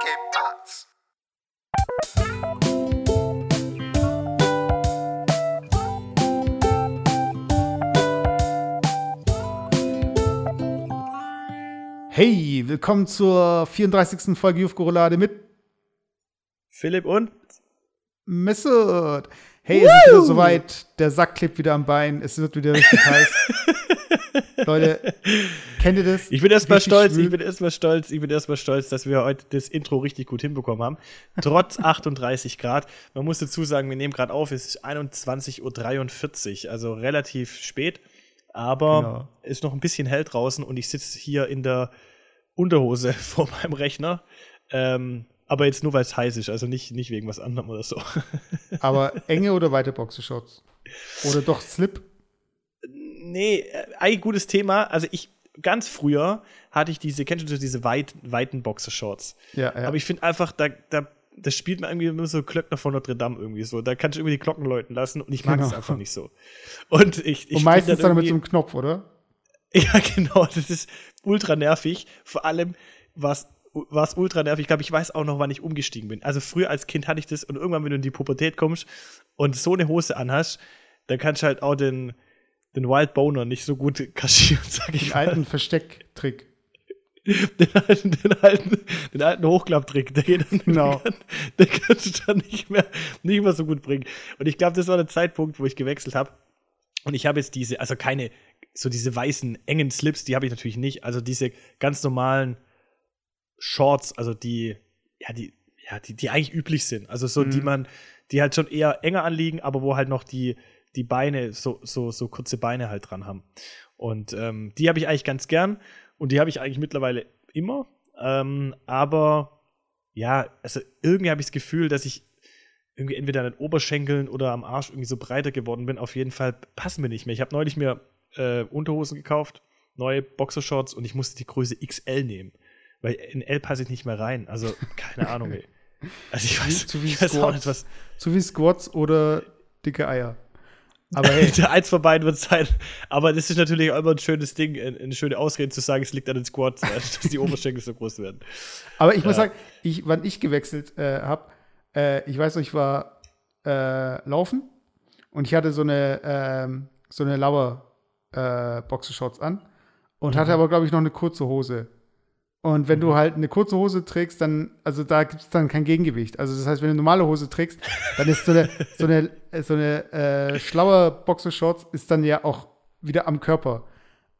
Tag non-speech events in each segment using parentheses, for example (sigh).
¿Qué pasa? Hey, willkommen zur 34. Folge Juf Gorolade mit Philipp und? Mesut. Hey, es ist wieder soweit. Der Sack klebt wieder am Bein. Es wird wieder richtig (laughs) heiß. Leute, (laughs) kennt ihr das? Ich bin erstmal stolz, schwül. ich bin erstmal stolz, ich bin erstmal stolz, dass wir heute das Intro richtig gut hinbekommen haben. Trotz (laughs) 38 Grad. Man muss dazu sagen, wir nehmen gerade auf, es ist 21.43 Uhr, also relativ spät. Aber Genau. ist noch ein bisschen hell draußen und ich sitze hier in der Unterhose (laughs) vor meinem Rechner. Ähm, aber jetzt nur, weil es heiß ist, also nicht, nicht wegen was anderem oder so. Aber enge oder weite Boxershorts? Oder doch Slip? Nee, äh, ein gutes Thema. Also ich, ganz früher hatte ich diese, kennst du diese weit, weiten Boxershorts? Ja, ja. Aber ich finde einfach, da, da, das spielt mir irgendwie immer so Klöckner von Notre Dame irgendwie so. Da kannst du irgendwie die Glocken läuten lassen und ich mag Genau. es einfach nicht so. Und ich, ich Und meistens find dann mit so einem Knopf, oder? (laughs) Ja, genau, das ist ultra nervig. Vor allem war es ultra nervig. Ich glaube, ich weiß auch noch, wann ich umgestiegen bin. Also früher als Kind hatte ich das und irgendwann, wenn du in die Pubertät kommst und so eine Hose anhast, dann kannst du halt auch den, den Wild Boner nicht so gut (laughs) kaschieren, sag ich Den mal. alten Verstecktrick. Den alten, den alten, den alten Hochklapptrick, der geht dann, (laughs) Genau. (laughs) den kannst du dann nicht mehr, nicht mehr so gut bringen. Und ich glaube, das war der Zeitpunkt, wo ich gewechselt habe. Und ich habe jetzt diese, also keine, so diese weißen, engen Slips, die habe ich natürlich nicht. Also diese ganz normalen Shorts, also die, ja, die, ja, die, die eigentlich üblich sind. Also so, die Mhm. man, die halt schon eher enger anliegen, aber wo halt noch die, die Beine, so, so, so kurze Beine halt dran haben. Und ähm, die habe ich eigentlich ganz gern und die habe ich eigentlich mittlerweile immer. Ähm, aber ja, also irgendwie habe ich das Gefühl, dass ich irgendwie entweder an den Oberschenkeln oder am Arsch irgendwie so breiter geworden bin. Auf jeden Fall passen mir nicht mehr. Ich habe neulich mir äh, Unterhosen gekauft, neue Boxershorts und ich musste die Größe XL nehmen. Weil in L passe ich nicht mehr rein. Also, keine Ahnung, ey. (laughs) Also ich weiß, Zu wie ich weiß auch nicht, was. So wie Squats oder dicke Eier. Aber hey, (laughs) Eins von beiden wird es sein. Aber das ist natürlich auch immer ein schönes Ding, eine schöne Ausrede zu sagen, es liegt an den Squats, du, (laughs) dass die Oberschenkel so groß werden. aber ich muss Ja. sagen, ich, wann ich gewechselt äh, habe, äh, ich weiß noch, ich war äh, laufen und ich hatte so eine, ähm, so eine Lauer äh, Boxershorts an und Mhm. hatte aber, glaube ich, noch eine kurze Hose. Und wenn du halt eine kurze Hose trägst, dann, also da gibt es dann kein Gegengewicht. Also das heißt, wenn du eine normale Hose trägst, dann ist so eine, so eine, äh, so eine äh, schlaue Boxershorts ist dann ja auch wieder am Körper.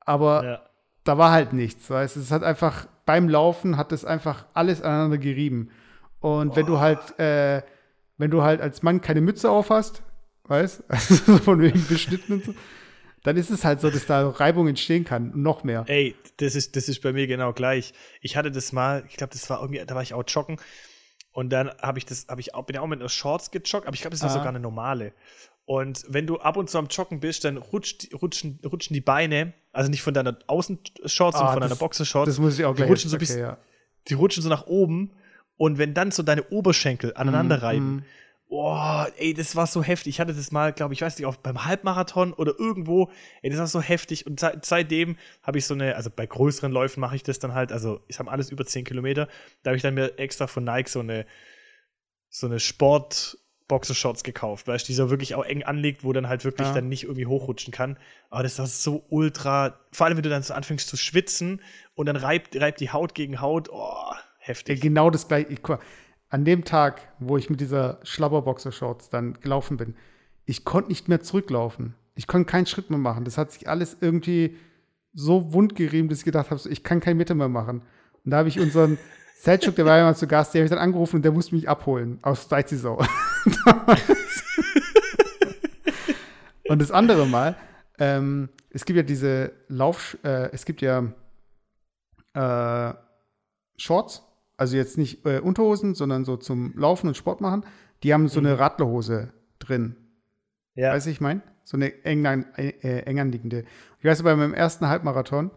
Aber Ja. da war halt nichts, weißt? Es hat einfach, beim Laufen hat es einfach alles aneinander gerieben. Und wenn du halt, äh, wenn du halt als Mann keine Mütze auf hast, weißt (laughs) also so von wegen beschnitten und so, dann ist es halt so, dass da Reibung entstehen kann. Noch mehr. Ey, das ist, das ist bei mir genau gleich. Ich hatte das mal, ich glaube, das war irgendwie, da war ich auch joggen. Und dann habe ich das, habe ich auch, bin ja auch mit einer Shorts gejoggt, aber ich glaube, das war Ah. sogar eine normale. Und wenn du ab und zu am Joggen bist, dann rutscht, rutschen, rutschen die Beine, also nicht von deiner Außenshorts, Ah, sondern von deiner das- Boxershorts, Das muss ich auch die gleich. rutschen so okay, bisschen, ja. die rutschen so nach oben. Und wenn dann so deine Oberschenkel aneinander reiben, Mhm. Boah, ey, das war so heftig. Ich hatte das mal, glaube ich, weiß nicht, auch beim Halbmarathon oder irgendwo. Ey, das war so heftig. Und seit, seitdem habe ich so eine, also bei größeren Läufen mache ich das dann halt, also ich habe alles über 10 Kilometer. Da habe ich dann mir extra von Nike so eine, so eine Sport-Boxershorts gekauft, weißt du, die so wirklich auch eng anliegt, wo dann halt wirklich Ja. dann nicht irgendwie hochrutschen kann. Aber das war so ultra, vor allem wenn du dann so anfängst zu schwitzen und dann reibt, reibt die Haut gegen Haut. Oh, Ja, heftig. genau das gleiche. An dem Tag, wo ich mit dieser Schlabberboxershorts dann gelaufen bin, ich konnte nicht mehr zurücklaufen. Ich konnte keinen Schritt mehr machen. Das hat sich alles irgendwie so wundgerieben, dass ich gedacht habe, ich kann keinen Meter mehr machen. Und da habe ich unseren (laughs) Selchuk, der war ja mal zu Gast, der habe ich dann angerufen und der musste mich abholen aus Deizisau. (laughs) und das andere Mal, ähm, es gibt ja diese Lauf, äh, es gibt ja äh, Shorts, also jetzt nicht äh, Unterhosen, sondern so zum Laufen und Sport machen. Die haben so eine Radlerhose drin. ja. Weißt du, ich meine? So eine eng, äh, äh, eng anliegende. Ich weiß, bei meinem ersten Halbmarathon,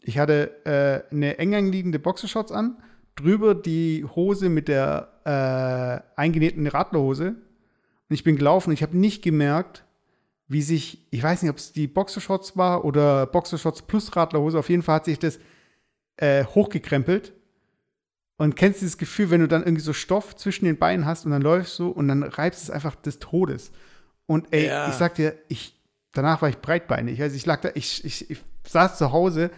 ich hatte äh, eine eng anliegende Boxershorts an, drüber die Hose mit der äh, eingenähten Radlerhose. Und ich bin gelaufen und ich habe nicht gemerkt, wie sich, ich weiß nicht, ob es die Boxershorts war oder Boxershorts plus Radlerhose, auf jeden Fall hat sich das äh, hochgekrempelt Und kennst du dieses Gefühl, wenn du dann irgendwie so Stoff zwischen den Beinen hast und dann läufst du und dann reibst es einfach des Todes. Und ey, Ja. ich sag dir, ich, danach war ich breitbeinig. Also ich lag da, ich, ich, ich saß zu Hause,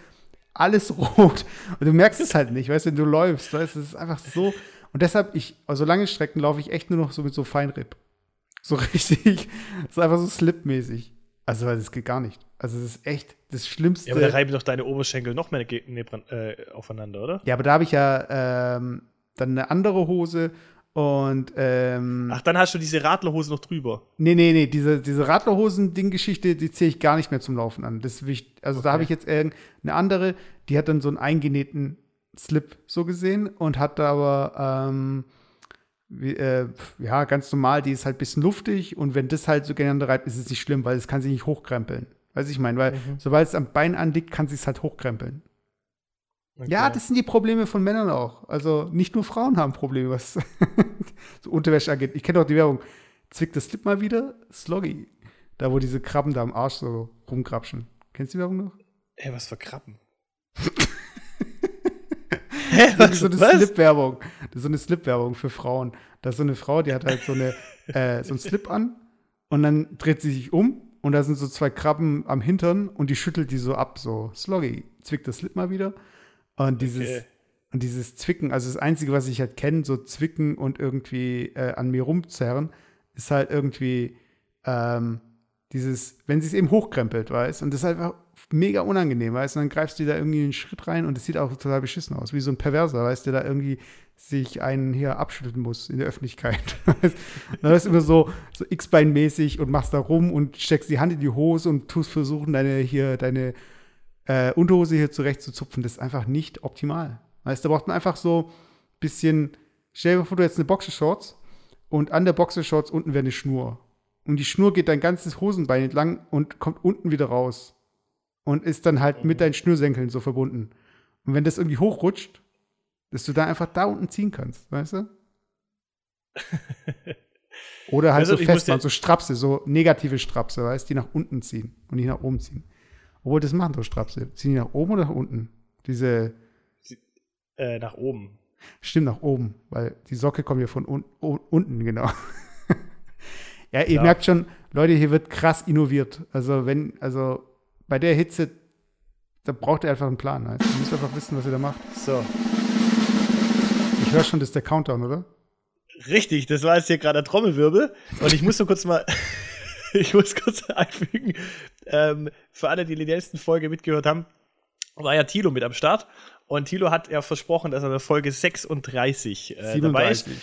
alles (laughs) rot. Und du merkst es halt nicht, weißt du, wenn du läufst, weißt du, es ist einfach so. Und deshalb, ich, also lange Strecken laufe ich echt nur noch so mit so Feinripp. So (laughs) richtig, so einfach so slipmäßig. Also, das geht gar nicht. Also, das ist echt das Schlimmste. Ja, aber da reiben doch deine Oberschenkel noch mehr äh, aufeinander, oder? Ja, aber da habe ich ja ähm, dann eine andere Hose und ähm, Ach, dann hast du diese Radlerhose noch drüber. nee, nee, nee, diese, diese Radlerhosen-Ding-Geschichte, die zähle ich gar nicht mehr zum Laufen an. Das ich, also da Okay. habe ich jetzt irgendeine andere, die hat dann so einen eingenähten Slip so gesehen und hat da aber ähm, wie, äh, ja, ganz normal, die ist halt ein bisschen luftig und wenn das halt so gegeneinander reibt, ist es nicht schlimm, weil es kann sich nicht hochkrempeln. Weiß ich meine, weil Mhm. sobald es am Bein anliegt, kann sich es halt hochkrempeln. Okay. Ja, das sind die Probleme von Männern auch. Also nicht nur Frauen haben Probleme, was (laughs) so Unterwäsche angeht. Ich kenne auch die Werbung. Zwickt das Slip mal wieder, Sloggy. Da, wo diese Krabben da am Arsch so rumkrapschen. Kennst du die Werbung noch? Ey, was für Krabben? (laughs) Hä, (laughs) Das ist was? so eine? Slip-Werbung. So eine Slip-Werbung für Frauen. Da ist so eine Frau, die hat halt so, eine, (laughs) äh, so einen Slip an und dann dreht sie sich um und da sind so zwei Krabben am Hintern und die schüttelt die so ab, so Sloggy. Zwickt das Slip mal wieder. Und dieses, Okay. und dieses Zwicken, also das Einzige, was ich halt kenne, so Zwicken und irgendwie äh, an mir rumzerren, ist halt irgendwie ähm, dieses, wenn sie es eben hochkrempelt, weißt und das ist einfach mega unangenehm, weißt und dann greifst du da irgendwie einen Schritt rein und es sieht auch total beschissen aus, wie so ein Perverser, weißt der da irgendwie sich einen hier abschütteln muss in der Öffentlichkeit. (laughs) dann ist immer so, so X-Bein-mäßig und machst da rum und steckst die Hand in die Hose und tust versuchen, deine hier, deine äh, Unterhose hier zurechtzuzupfen. Das ist einfach nicht optimal. Weißt du, da braucht man einfach so ein bisschen, stell dir vor, du hättest eine Boxershorts und an der Boxershorts unten wäre eine Schnur. Und die Schnur geht dein ganzes Hosenbein entlang und kommt unten wieder raus. Und ist dann halt mit deinen Schnürsenkeln so verbunden. Und wenn das irgendwie hochrutscht, dass du da einfach da unten ziehen kannst, weißt du? (laughs) Oder halt Also, so dir- so Strapse, so negative Strapse, weißt du, die nach unten ziehen und nicht nach oben ziehen. Obwohl, das machen so Strapse. Ziehen die nach oben oder nach unten? Diese, Äh, nach oben. stimmt, nach oben, weil die Socke kommt ja von un un unten, genau. (laughs) ja, ihr Klar. merkt schon, Leute, hier wird krass innoviert. Also, wenn, also bei der Hitze, da braucht ihr einfach einen Plan. Weißt? du? Ihr müsst einfach wissen, was ihr da macht. So. Ich höre schon, das ist der Countdown, oder? Richtig, das war jetzt hier gerade der Trommelwirbel. Und ich muss nur kurz mal, (laughs) ich muss kurz einfügen, ähm, für alle, die die letzten Folge mitgehört haben, war ja Thilo mit am Start. Und Thilo hat ja versprochen, dass er bei Folge 36 äh, dabei ist. 37.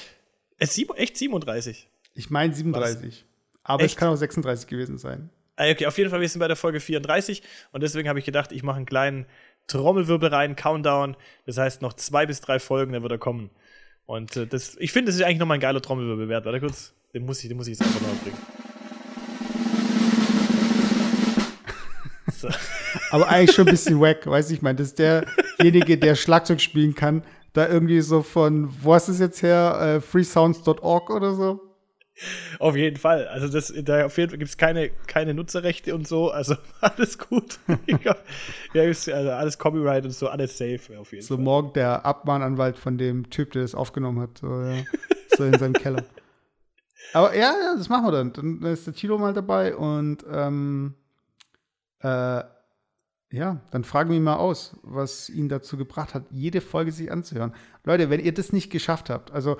Es ist sieb- echt 37. Ich meine 37. Aber Echt? es kann auch 36 gewesen sein. Ah, Okay, auf jeden Fall, wir sind bei der Folge 34 und deswegen habe ich gedacht, ich mache einen kleinen Trommelwirbel rein, Countdown. Das heißt, noch zwei bis drei Folgen, dann wird er kommen. Und äh, das, ich finde, das ist eigentlich nochmal ein geiler Trommelwirbel wert. Warte kurz, den muss ich, den muss ich jetzt einfach noch bringen. So. (laughs) Aber eigentlich schon ein bisschen wack, weiß ich, meine, das ist derjenige, der Schlagzeug spielen kann, da irgendwie so von, wo hast du es jetzt her, äh, freesounds.org oder so? Auf jeden Fall. Also das, da auf jeden Fall gibt es keine, keine Nutzerrechte und so. Also (laughs) alles gut. (laughs) ja, also alles Copyright und so, alles safe auf jeden So Fall. morgen der Abmahnanwalt von dem Typ, der das aufgenommen hat, so, ja, so in seinem Keller. Aber ja, ja, das machen wir dann. Dann ist der Tilo mal dabei und ähm, äh, ja, dann fragen wir ihn mal aus, was ihn dazu gebracht hat, jede Folge sich anzuhören. Leute, wenn ihr das nicht geschafft habt, also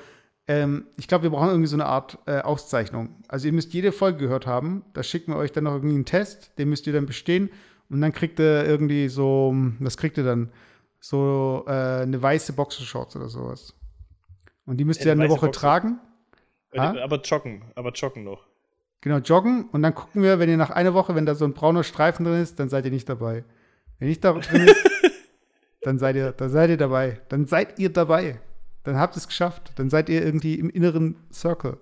ähm, ich glaube, wir brauchen irgendwie so eine Art äh, Auszeichnung. Also ihr müsst jede Folge gehört haben. Da schicken wir euch dann noch irgendwie einen Test, den müsst ihr dann bestehen und dann kriegt ihr irgendwie so, was kriegt ihr dann? So äh, eine weiße Boxershorts oder sowas. Und die müsst Ja, ihr eine eine Woche Boxer- tragen. Ah? Aber joggen, aber joggen noch. Genau, joggen und dann gucken wir, wenn ihr nach einer Woche, wenn da so ein brauner Streifen drin ist, dann seid ihr nicht dabei. Wenn nicht da drin (laughs) ist, dann seid ihr, dann seid ihr dabei. Dann seid ihr dabei. Dann habt ihr es geschafft. Dann seid ihr irgendwie im inneren Circle.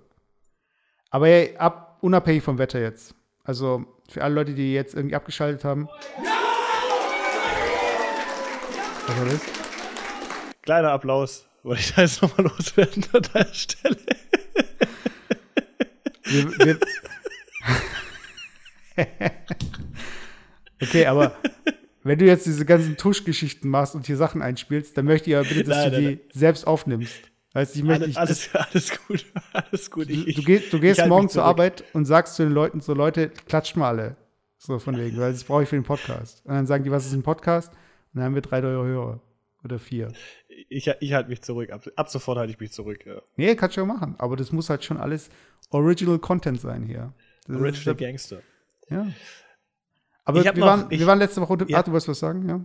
Aber ey, ab, unabhängig vom Wetter jetzt. Also für alle Leute, die jetzt irgendwie abgeschaltet haben. Was war das? Kleiner Applaus. Wollte ich da jetzt nochmal loswerden an der Stelle. Wir, wir (laughs) okay, aber wenn du jetzt diese ganzen Tuschgeschichten machst und hier Sachen einspielst, dann möchte ich aber bitte, dass nein, du nein, die nein. selbst aufnimmst. Heißt, ich möchte, alles, ich, alles, alles gut, (laughs) alles gut. Ich, du, du, gehst, du gehst morgen zur Arbeit und sagst zu den Leuten so, Leute, klatscht mal alle. So von wegen, weil das brauche ich für den Podcast. Und dann sagen die, was ist ein Podcast? Und dann haben wir drei neue Hörer. Oder vier. Ich, ich halte mich zurück. Ab, ab sofort halte ich mich zurück, ja. Nee, kannst du ja machen. Aber das muss halt schon alles Original Content sein hier. Das Original Gangster. Ja. Aber wir, noch, waren, ich, wir waren letzte Woche. Ja. Ah, du wolltest was sagen, ja?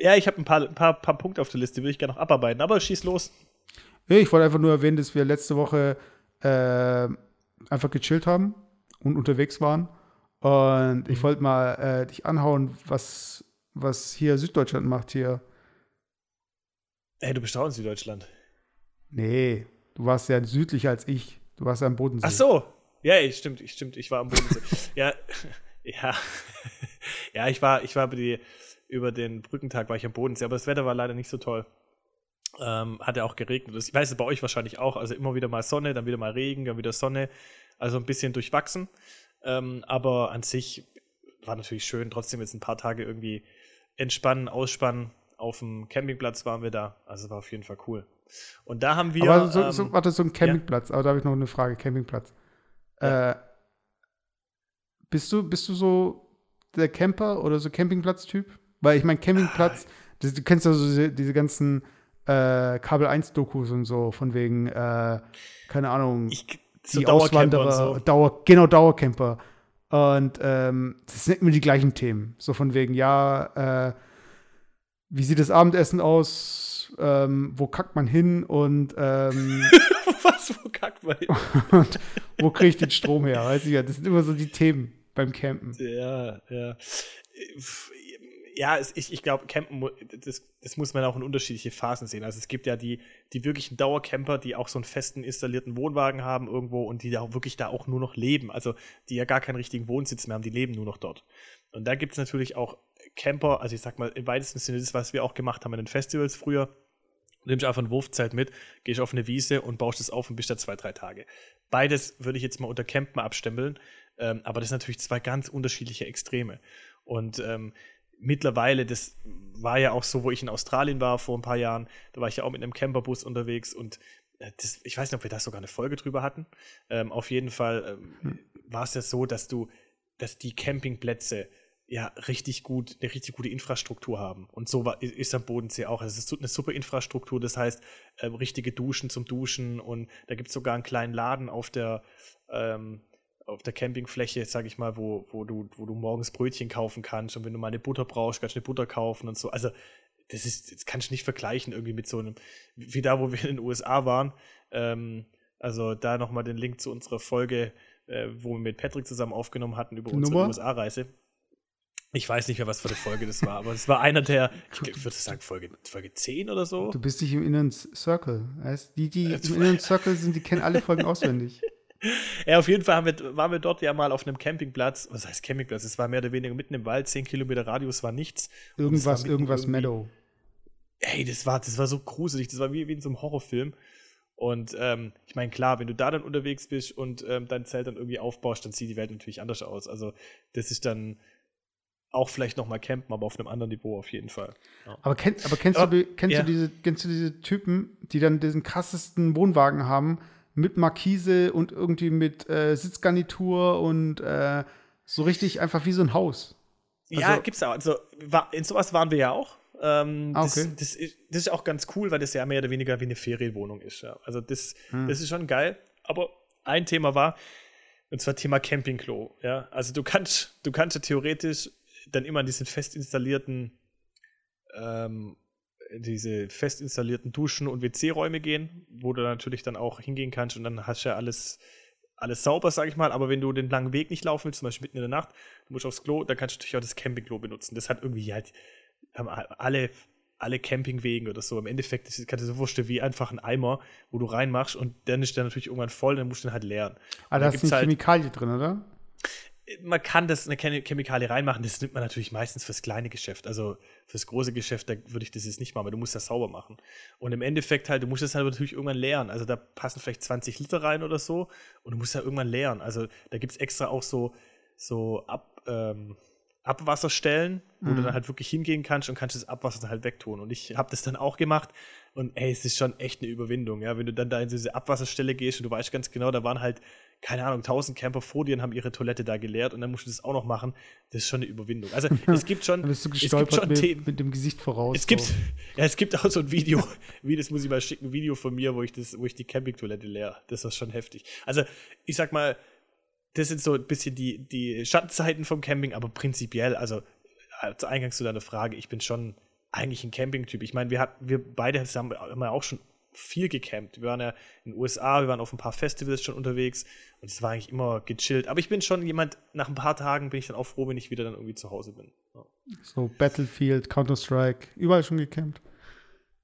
Ja, ich habe ein paar, ein paar, paar Punkte auf der Liste, die würde ich gerne noch abarbeiten. Aber schieß los. Ich wollte einfach nur erwähnen, dass wir letzte Woche äh, einfach gechillt haben und unterwegs waren. Und ich mhm. wollte mal äh, dich anhauen, was, was hier Süddeutschland macht hier. Ey, du bist auch in Süddeutschland. Nee, du warst ja südlicher als ich. Du warst ja am Bodensee. Ach so. Ja, stimmt, stimmt, ich war am Bodensee. (laughs) ja, (laughs) ja. Ja, ich war, ich war über, die, über den Brückentag war ich am Bodensee, aber das Wetter war leider nicht so toll. Ähm, hat ja auch geregnet. Ich weiß es bei euch wahrscheinlich auch. Also immer wieder mal Sonne, dann wieder mal Regen, dann wieder Sonne. Also ein bisschen durchwachsen. Ähm, aber an sich war natürlich schön. Trotzdem jetzt ein paar Tage irgendwie entspannen, ausspannen. Auf dem Campingplatz waren wir da. Also war auf jeden Fall cool. Und da haben wir. Aber so, ähm, so, warte, so ein Campingplatz. Ja? Aber da habe ich noch eine Frage: Campingplatz. Ja. Äh, bist du, bist du so der Camper oder so Campingplatz-Typ? Weil ich meine, Campingplatz, ah. das, du kennst ja so diese, diese ganzen äh, Kabel 1-Dokus und so, von wegen, äh, keine Ahnung, ich, die Auswanderer, so. Dauer, genau, Dauercamper. Und ähm, das sind immer die gleichen Themen. So von wegen, ja, äh, wie sieht das Abendessen aus? Ähm, wo kackt man hin? Und ähm, (laughs) was, wo kackt man hin? (laughs) und wo kriege ich den Strom her? Weiß ich ja, das sind immer so die Themen beim Campen. Ja, ja ja, ich, ich glaube, Campen, das, das muss man auch in unterschiedliche Phasen sehen. Also es gibt ja die, die wirklichen Dauercamper, die auch so einen festen installierten Wohnwagen haben irgendwo und die da auch wirklich da auch nur noch leben. Also die ja gar keinen richtigen Wohnsitz mehr haben, die leben nur noch dort. Und da gibt es natürlich auch Camper, also ich sag mal, im weitesten Sinne das, was wir auch gemacht haben in den Festivals früher. Nimmst einfach ein Wurfzelt mit, gehst auf eine Wiese und baust es auf und bist da zwei, drei Tage. Beides würde ich jetzt mal unter Campen abstempeln, ähm, aber das sind natürlich zwei ganz unterschiedliche Extreme. Und ähm, mittlerweile, das war ja auch so, wo ich in Australien war vor ein paar Jahren, da war ich ja auch mit einem Camperbus unterwegs und äh, das, ich weiß nicht, ob wir da sogar eine Folge drüber hatten. Ähm, auf jeden Fall ähm, hm. war es ja so, dass du, dass die Campingplätze ja richtig gut, eine richtig gute Infrastruktur haben. Und so war, ist am Bodensee auch. Also es ist eine super Infrastruktur, das heißt, äh, richtige Duschen zum Duschen und da gibt es sogar einen kleinen Laden auf der, ähm, auf der Campingfläche, sag ich mal, wo, wo, du, wo du morgens Brötchen kaufen kannst und wenn du mal eine Butter brauchst, kannst du eine Butter kaufen und so. Also, das ist, das kannst du nicht vergleichen irgendwie mit so einem, wie da, wo wir in den USA waren. Ähm, also da nochmal den Link zu unserer Folge, äh, wo wir mit Patrick zusammen aufgenommen hatten über unsere USA-Reise. Ich weiß nicht mehr, was für eine Folge das war, aber es war einer der, ich (laughs) würde sagen, Folge, Folge 10 oder so. Du bist nicht im Inneren Circle. Weißt? Die, die im Inneren Circle sind, die kennen alle Folgen auswendig (laughs) ja, auf jeden Fall wir, waren wir dort ja mal auf einem Campingplatz. Was heißt Campingplatz? Es war mehr oder weniger mitten im Wald, 10 Kilometer Radius war nichts. Irgendwas, war irgendwas Meadow. Ey, das war, das war so gruselig. Das war wie, wie in so einem Horrorfilm. Und ähm, ich meine, klar, wenn du da dann unterwegs bist und ähm, dein Zelt dann irgendwie aufbaust, dann sieht die Welt natürlich anders aus. Also, das ist dann auch vielleicht nochmal campen, aber auf einem anderen Niveau auf jeden Fall. Ja. Aber, kenn, aber kennst, aber, du, kennst, ja. du diese, kennst du diese Typen, die dann diesen krassesten Wohnwagen haben, mit Markise und irgendwie mit äh, Sitzgarnitur und äh, so richtig einfach wie so ein Haus. Also, ja, gibt's auch. Also in sowas waren wir ja auch. Ähm, ah, okay. das, das, ist, das, ist auch ganz cool, weil das ja mehr oder weniger wie eine Ferienwohnung ist. Ja. Also das, hm. das ist schon geil. Aber ein Thema war, und zwar Thema Campingklo. Ja. Also du kannst, du kannst ja theoretisch dann immer an diesen fest installierten ähm, diese fest installierten Duschen und WC-Räume gehen, wo du natürlich dann auch hingehen kannst und dann hast du ja alles, alles sauber, sag ich mal. Aber wenn du den langen Weg nicht laufen willst, zum Beispiel mitten in der Nacht, du musst aufs Klo, dann kannst du natürlich auch das Campingklo benutzen. Das hat irgendwie halt alle, alle Campingwegen oder so. Im Endeffekt das kannst du so vorstellen wie einfach ein Eimer, wo du reinmachst und dann ist der natürlich irgendwann voll, dann musst du den halt leeren. Aber da ist eine halt, Chemikalie drin, oder? Man kann das eine Chemikalie reinmachen, das nimmt man natürlich meistens fürs kleine Geschäft. Also fürs große Geschäft, da würde ich das jetzt nicht machen, weil du musst das sauber machen. Und im Endeffekt halt, du musst das halt natürlich irgendwann leeren. Also da passen vielleicht 20 Liter rein oder so und du musst ja irgendwann leeren. Also da gibt es extra auch so, so Ab, ähm, Abwasserstellen, wo du Mhm. dann halt wirklich hingehen kannst und kannst das Abwasser dann halt wegtun. Und ich habe das dann auch gemacht und ey, es ist schon echt eine Überwindung, ja, wenn du dann da in diese Abwasserstelle gehst und du weißt ganz genau, da waren halt, keine Ahnung, 1000 Camper vor dir und haben ihre Toilette da geleert und dann musst du das auch noch machen. Das ist schon eine Überwindung. Also (laughs) es gibt schon, bist du es gibt gestolpert schon mit, Themen. mit dem Gesicht voraus. Es gibt, so. (laughs) ja, es gibt auch so ein Video, (laughs) wie das muss ich mal schicken, ein Video von mir, wo ich das, wo ich die Campingtoilette leer. Das ist schon heftig. Also, ich sag mal, das sind so ein bisschen die, die Schattenseiten vom Camping, aber prinzipiell, also äh, zu Eingangs zu deiner Frage, ich bin schon eigentlich ein Campingtyp. Ich meine, wir hatten, wir beide haben, ja auch schon viel gecampt. Wir waren ja in den USA, wir waren auf ein paar Festivals schon unterwegs und es war eigentlich immer gechillt. Aber ich bin schon jemand, nach ein paar Tagen bin ich dann auch froh, wenn ich wieder dann irgendwie zu Hause bin. Ja. So Battlefield, Counter-Strike, überall schon gecampt.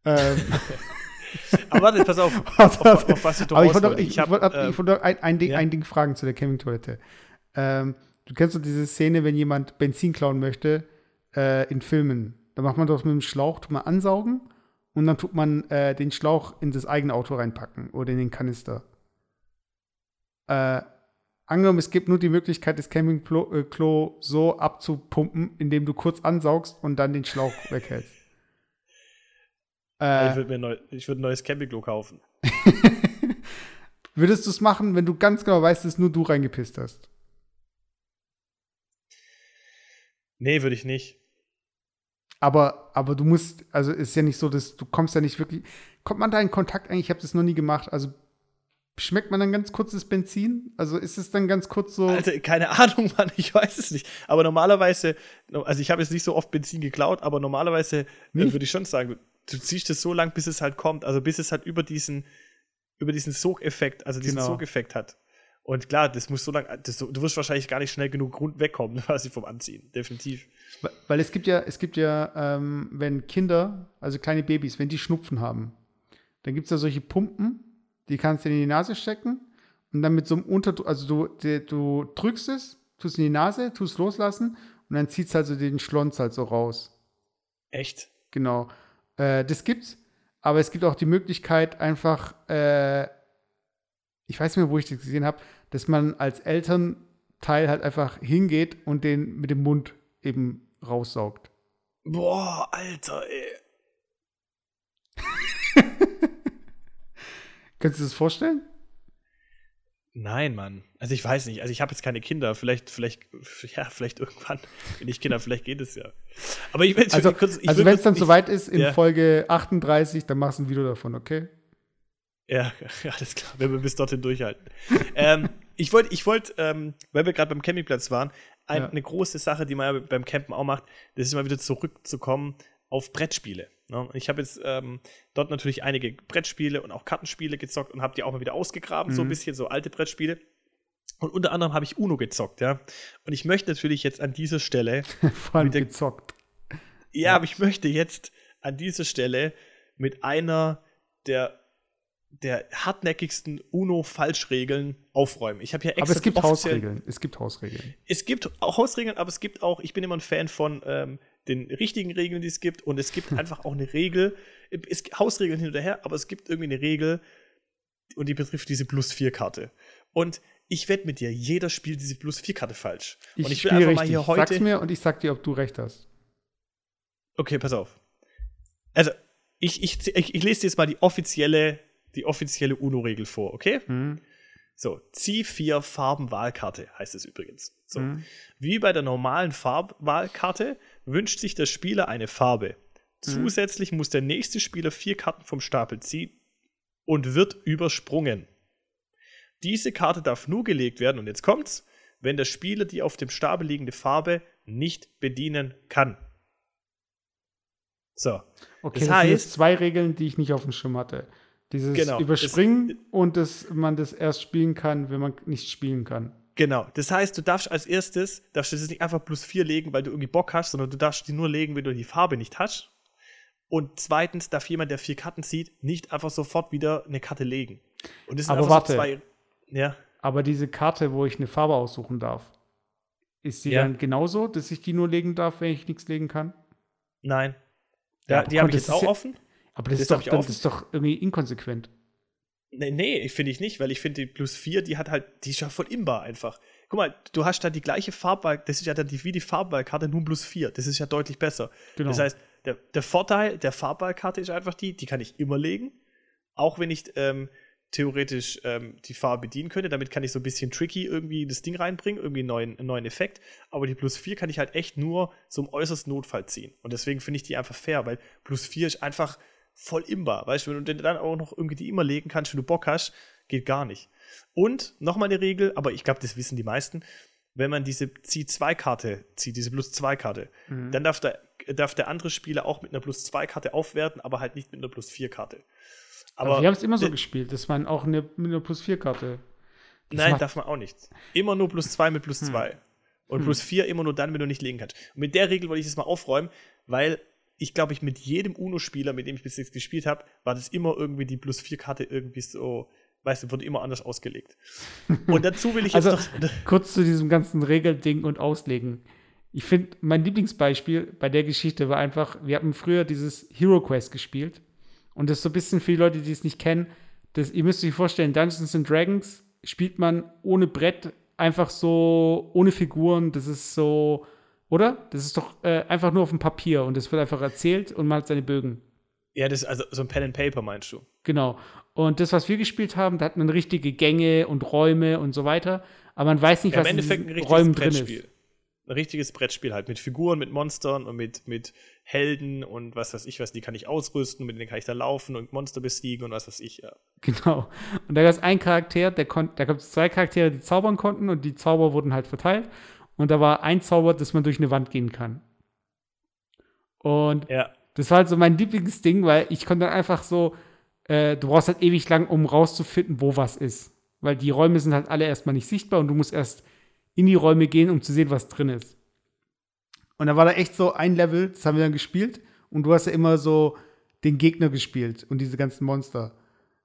Ähm, (laughs) Aber warte, pass auf, (laughs) auf, warte. auf was ich doch aber ich wollte noch, ich, ich hab, ähm, ich wollte ein, ein, Ding, ja. ein Ding fragen zu der Campingtoilette. Ähm, du kennst doch diese Szene, wenn jemand Benzin klauen möchte äh, in Filmen. Da macht man doch mit dem Schlauch, tut man ansaugen und dann tut man äh, den Schlauch in das eigene Auto reinpacken oder in den Kanister. Äh, angenommen, es gibt nur die Möglichkeit, das Campingklo äh, so abzupumpen, indem du kurz ansaugst und dann den Schlauch (laughs) weghältst. ich Äh, würde mir neu, ich würd ein neues Campingklo kaufen. (laughs) würdest du es machen, wenn du ganz genau weißt, dass nur du reingepisst hast? Nee, würde ich nicht. Aber, aber du musst, also ist ja nicht so, dass du kommst ja nicht wirklich. Kommt man da in Kontakt eigentlich? Ich habe das noch nie gemacht. Also schmeckt man dann ganz kurz das Benzin? Also ist es dann ganz kurz so. Alter, keine Ahnung, (laughs) Mann, ich weiß es nicht. Aber normalerweise, also ich habe jetzt nicht so oft Benzin geklaut, aber normalerweise äh, würde ich schon sagen, du, du ziehst es so lang, bis es halt kommt. Also bis es halt über diesen, über diesen Sogeffekt, also diesen Genau. Sogeffekt hat. Und klar, das muss so lang, das, du wirst wahrscheinlich gar nicht schnell genug rund wegkommen, (laughs) quasi vom Anziehen. Definitiv. Weil- Weil es gibt ja, es gibt ja, ähm, wenn Kinder, also kleine Babys, wenn die Schnupfen haben, dann gibt es da solche Pumpen, die kannst du in die Nase stecken und dann mit so einem Unterdruck, also du, du drückst es, tust in die Nase, tust loslassen und dann zieht es halt so den Schlons halt so raus. Echt? Genau. Äh, das gibt's. Aber es gibt auch die Möglichkeit, einfach, äh, ich weiß nicht mehr, wo ich das gesehen habe, dass man als Elternteil halt einfach hingeht und den mit dem Mund eben raussaugt. Boah, Alter, ey. (laughs) Kannst du dir das vorstellen? Nein, Mann. Also ich weiß nicht. Also ich habe jetzt keine Kinder. Vielleicht, vielleicht, ja, vielleicht irgendwann, wenn ich Kinder, vielleicht geht es ja. Aber ich will Also, kurz, ich also wenn es dann soweit ist, in ja. Folge 38, dann machst du ein Video davon, okay? Ja, ja, (laughs) alles klar, wenn wir bis dorthin durchhalten. ähm, ich wollte, ich wollte, ähm, weil wir gerade beim Campingplatz waren, ein, Ja. eine große Sache, die man ja beim Campen auch macht, das ist mal wieder zurückzukommen auf Brettspiele. Ne? Ich habe jetzt ähm, dort natürlich einige Brettspiele und auch Kartenspiele gezockt und habe die auch mal wieder ausgegraben, so ein Mhm. bisschen so alte Brettspiele. Und unter anderem habe ich Uno gezockt, ja. Und ich möchte natürlich jetzt an dieser Stelle (laughs) Vor allem gezockt. ja, aber ich möchte jetzt an dieser Stelle mit einer der, der hartnäckigsten UNO-Falschregeln aufräumen. Ich habe ja extra Aber es gibt Hausregeln. Es gibt Hausregeln. Es gibt auch Hausregeln, aber es gibt auch, ich bin immer ein Fan von ähm, den richtigen Regeln, die es gibt. Und es gibt (laughs) einfach auch eine Regel. Es gibt Hausregeln hin und her, aber es gibt irgendwie eine Regel und die betrifft diese Plus-4-Karte. Und ich wette mit dir, jeder spielt diese Plus-4-Karte falsch. Ich, und ich will spiele einfach richtig. mal hier heute. Sag's mir und ich sag dir, ob du recht hast. Okay, pass auf. Also, ich, ich, ich, ich lese dir jetzt mal die offizielle, die offizielle UNO-Regel vor, okay? Hm? So, zieh vier Farbenwahlkarte, heißt es übrigens. So. Hm? Wie bei der normalen Farbwahlkarte wünscht sich der Spieler eine Farbe. Zusätzlich muss der nächste Spieler vier Karten vom Stapel ziehen und wird übersprungen. Diese Karte darf nur gelegt werden, und jetzt kommt's, wenn der Spieler die auf dem Stapel liegende Farbe nicht bedienen kann. So. Okay, Das das, sind heißt- jetzt zwei Regeln, die ich nicht auf dem Schirm hatte. Dieses Genau, Überspringen und dass man das erst spielen kann, wenn man nicht spielen kann. Genau. Das heißt, du darfst als erstes, darfst du das nicht einfach plus vier legen, weil du irgendwie Bock hast, sondern du darfst die nur legen, wenn du die Farbe nicht hast. Und zweitens darf jemand, der vier Karten zieht, nicht einfach sofort wieder eine Karte legen. Und das sind Aber warte. so zwei. Ja. Aber diese Karte, wo ich eine Farbe aussuchen darf, ist die Ja. dann genauso, dass ich die nur legen darf, wenn ich nichts legen kann? Nein. Ja, Ja, die habe ich das jetzt auch ja- offen. Aber das, Das ist, doch, dann, das ist doch irgendwie inkonsequent. Nee, nee, finde ich nicht, weil ich finde, die plus 4, die hat halt, die ist ja voll imbar einfach. Guck mal, du hast da die gleiche Farbwahl, das ist ja dann die, wie die Farbwahlkarte, nur plus 4. Das ist ja deutlich besser. Genau. Das heißt, der, der Vorteil der Farbwahlkarte ist einfach die, die kann ich immer legen, auch wenn ich ähm, theoretisch ähm, die Farbe bedienen könnte. Damit kann ich so ein bisschen tricky irgendwie das Ding reinbringen, irgendwie einen neuen, einen neuen Effekt. Aber die plus 4 kann ich halt echt nur im äußersten Notfall ziehen. Und deswegen finde ich die einfach fair, weil plus 4 ist einfach voll imbar. Weißt du, wenn du dann auch noch irgendwie die immer legen kannst, wenn du Bock hast, geht gar nicht. Und nochmal eine Regel, aber ich glaube, das wissen die meisten, wenn man diese Zieh-2-Karte zieht, diese Plus-2-Karte, mhm. dann darf der, darf der andere Spieler auch mit einer Plus-2-Karte aufwerten, aber halt nicht mit einer Plus-4-Karte. Aber, aber wir haben es immer so gespielt, dass man auch eine, mit einer Plus-4-Karte. Nein, darf man auch nicht. Immer nur Plus 2 mit Plus 2. Hm. Und hm. Plus 4 immer nur dann, wenn du nicht legen kannst. Und mit der Regel wollte ich das mal aufräumen, weil ich glaube, ich mit jedem UNO-Spieler, mit dem ich bis jetzt gespielt habe, war das immer irgendwie die Plus 4-Karte irgendwie so weißt du, wurde immer anders ausgelegt. (laughs) Und dazu will ich jetzt also, noch. (laughs) Kurz zu diesem ganzen Regelding und Auslegen. Ich finde, mein Lieblingsbeispiel bei der Geschichte war einfach, wir hatten früher dieses Hero Quest gespielt. Und das ist so ein bisschen für die Leute, die es nicht kennen. Das, ihr müsst euch vorstellen, Dungeons and Dragons spielt man ohne Brett, einfach so, ohne Figuren. Das ist so, oder? Das ist doch äh, einfach nur auf dem Papier und das wird einfach erzählt und man hat seine Bögen. Ja, das ist also so ein Pen and Paper, meinst du? Genau. Und das, was wir gespielt haben, da hat man richtige Gänge und Räume und so weiter. Aber man weiß nicht, ja, was in diesen Räumen drin ist. Ein richtiges Brettspiel halt mit Figuren, mit Monstern und mit, mit Helden und was weiß ich was, die kann ich ausrüsten, mit denen kann ich da laufen und Monster besiegen und was weiß ich, ja. Genau. Und da gab es einen Charakter, der konnte, da gab es zwei Charaktere, die zaubern konnten und die Zauber wurden halt verteilt. Und da war ein Zauber, dass man durch eine Wand gehen kann. Und ja. das war halt so mein Lieblingsding, weil ich konnte dann einfach so, äh, du brauchst halt ewig lang, um rauszufinden, wo was ist. Weil die Räume sind halt alle erstmal nicht sichtbar und du musst erst in die Räume gehen, um zu sehen, was drin ist. Und da war da echt so ein Level, das haben wir dann gespielt und du hast ja immer so den Gegner gespielt und diese ganzen Monster.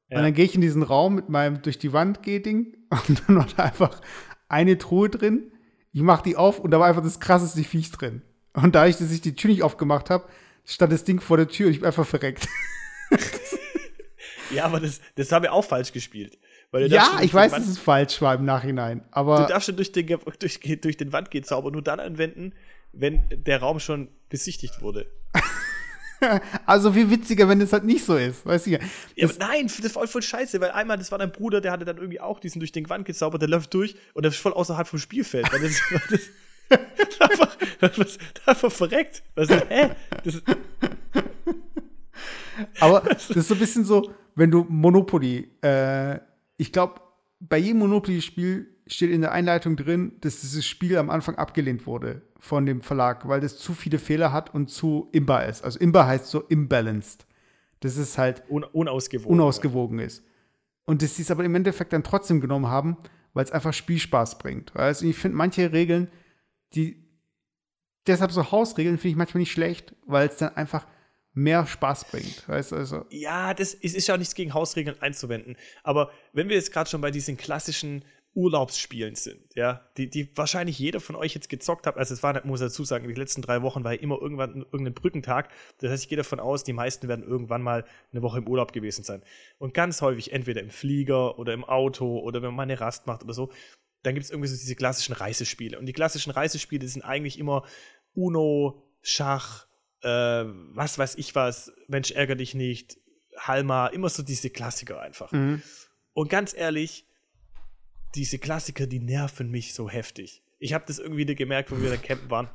Ja. Und dann gehe ich in diesen Raum mit meinem durch die Wand geh Ding (laughs) und dann war da einfach eine Truhe drin. Ich mache die auf und da war einfach das krasseste Viech drin. Und da ich, dass ich die Tür nicht aufgemacht habe, stand das Ding vor der Tür und ich bin einfach verreckt. (laughs) Ja, aber das, das haben wir auch falsch gespielt. ja, ich weiß, dass es falsch war im Nachhinein. Aber du darfst schon durch den, durch, durch den Wandgehzauber nur dann anwenden, wenn der Raum schon besichtigt wurde. (laughs) (laughs) also viel witziger, wenn es halt nicht so ist, weißt du? Ja, nein, das war voll scheiße, weil einmal, das war dein Bruder, der hatte dann irgendwie auch diesen durch den Wand gezaubert, der läuft durch und der ist voll außerhalb vom Spielfeld. Weil das, (laughs) das, einfach, das, einfach verreckt. Was, hä? Das, aber (laughs) das ist so ein bisschen so, wenn du Monopoly, äh, ich glaube, bei jedem Monopoly-Spiel steht in der Einleitung drin, dass dieses Spiel am Anfang abgelehnt wurde von dem Verlag, weil das zu viele Fehler hat und zu imbar ist. Also imbar heißt so imbalanced. Das ist halt Un unausgewogen, unausgewogen ist. Und dass sie es aber im Endeffekt dann trotzdem genommen haben, weil es einfach Spielspaß bringt. Also ich finde manche Regeln, die deshalb so Hausregeln finde ich manchmal nicht schlecht, weil es dann einfach mehr Spaß bringt. Weißt also. Ja, das ist, ist ja nichts gegen Hausregeln einzuwenden. Aber wenn wir jetzt gerade schon bei diesen klassischen Urlaubsspielen sind, ja, die, die wahrscheinlich jeder von euch jetzt gezockt hat, also es war, muss ich dazu sagen, die letzten drei Wochen war ja immer irgendwann irgendein Brückentag. Das heißt, ich gehe davon aus, die meisten werden irgendwann mal eine Woche im Urlaub gewesen sein. Und ganz häufig entweder im Flieger oder im Auto oder wenn man eine Rast macht oder so, dann gibt es irgendwie so diese klassischen Reisespiele. Und die klassischen Reisespiele sind eigentlich immer Uno, Schach, äh, was weiß ich was, Mensch, ärger dich nicht, Halma, immer so diese Klassiker einfach. Mhm. Und ganz ehrlich, diese Klassiker, die nerven mich so heftig. Ich habe das irgendwie gemerkt, wo wir da campen waren.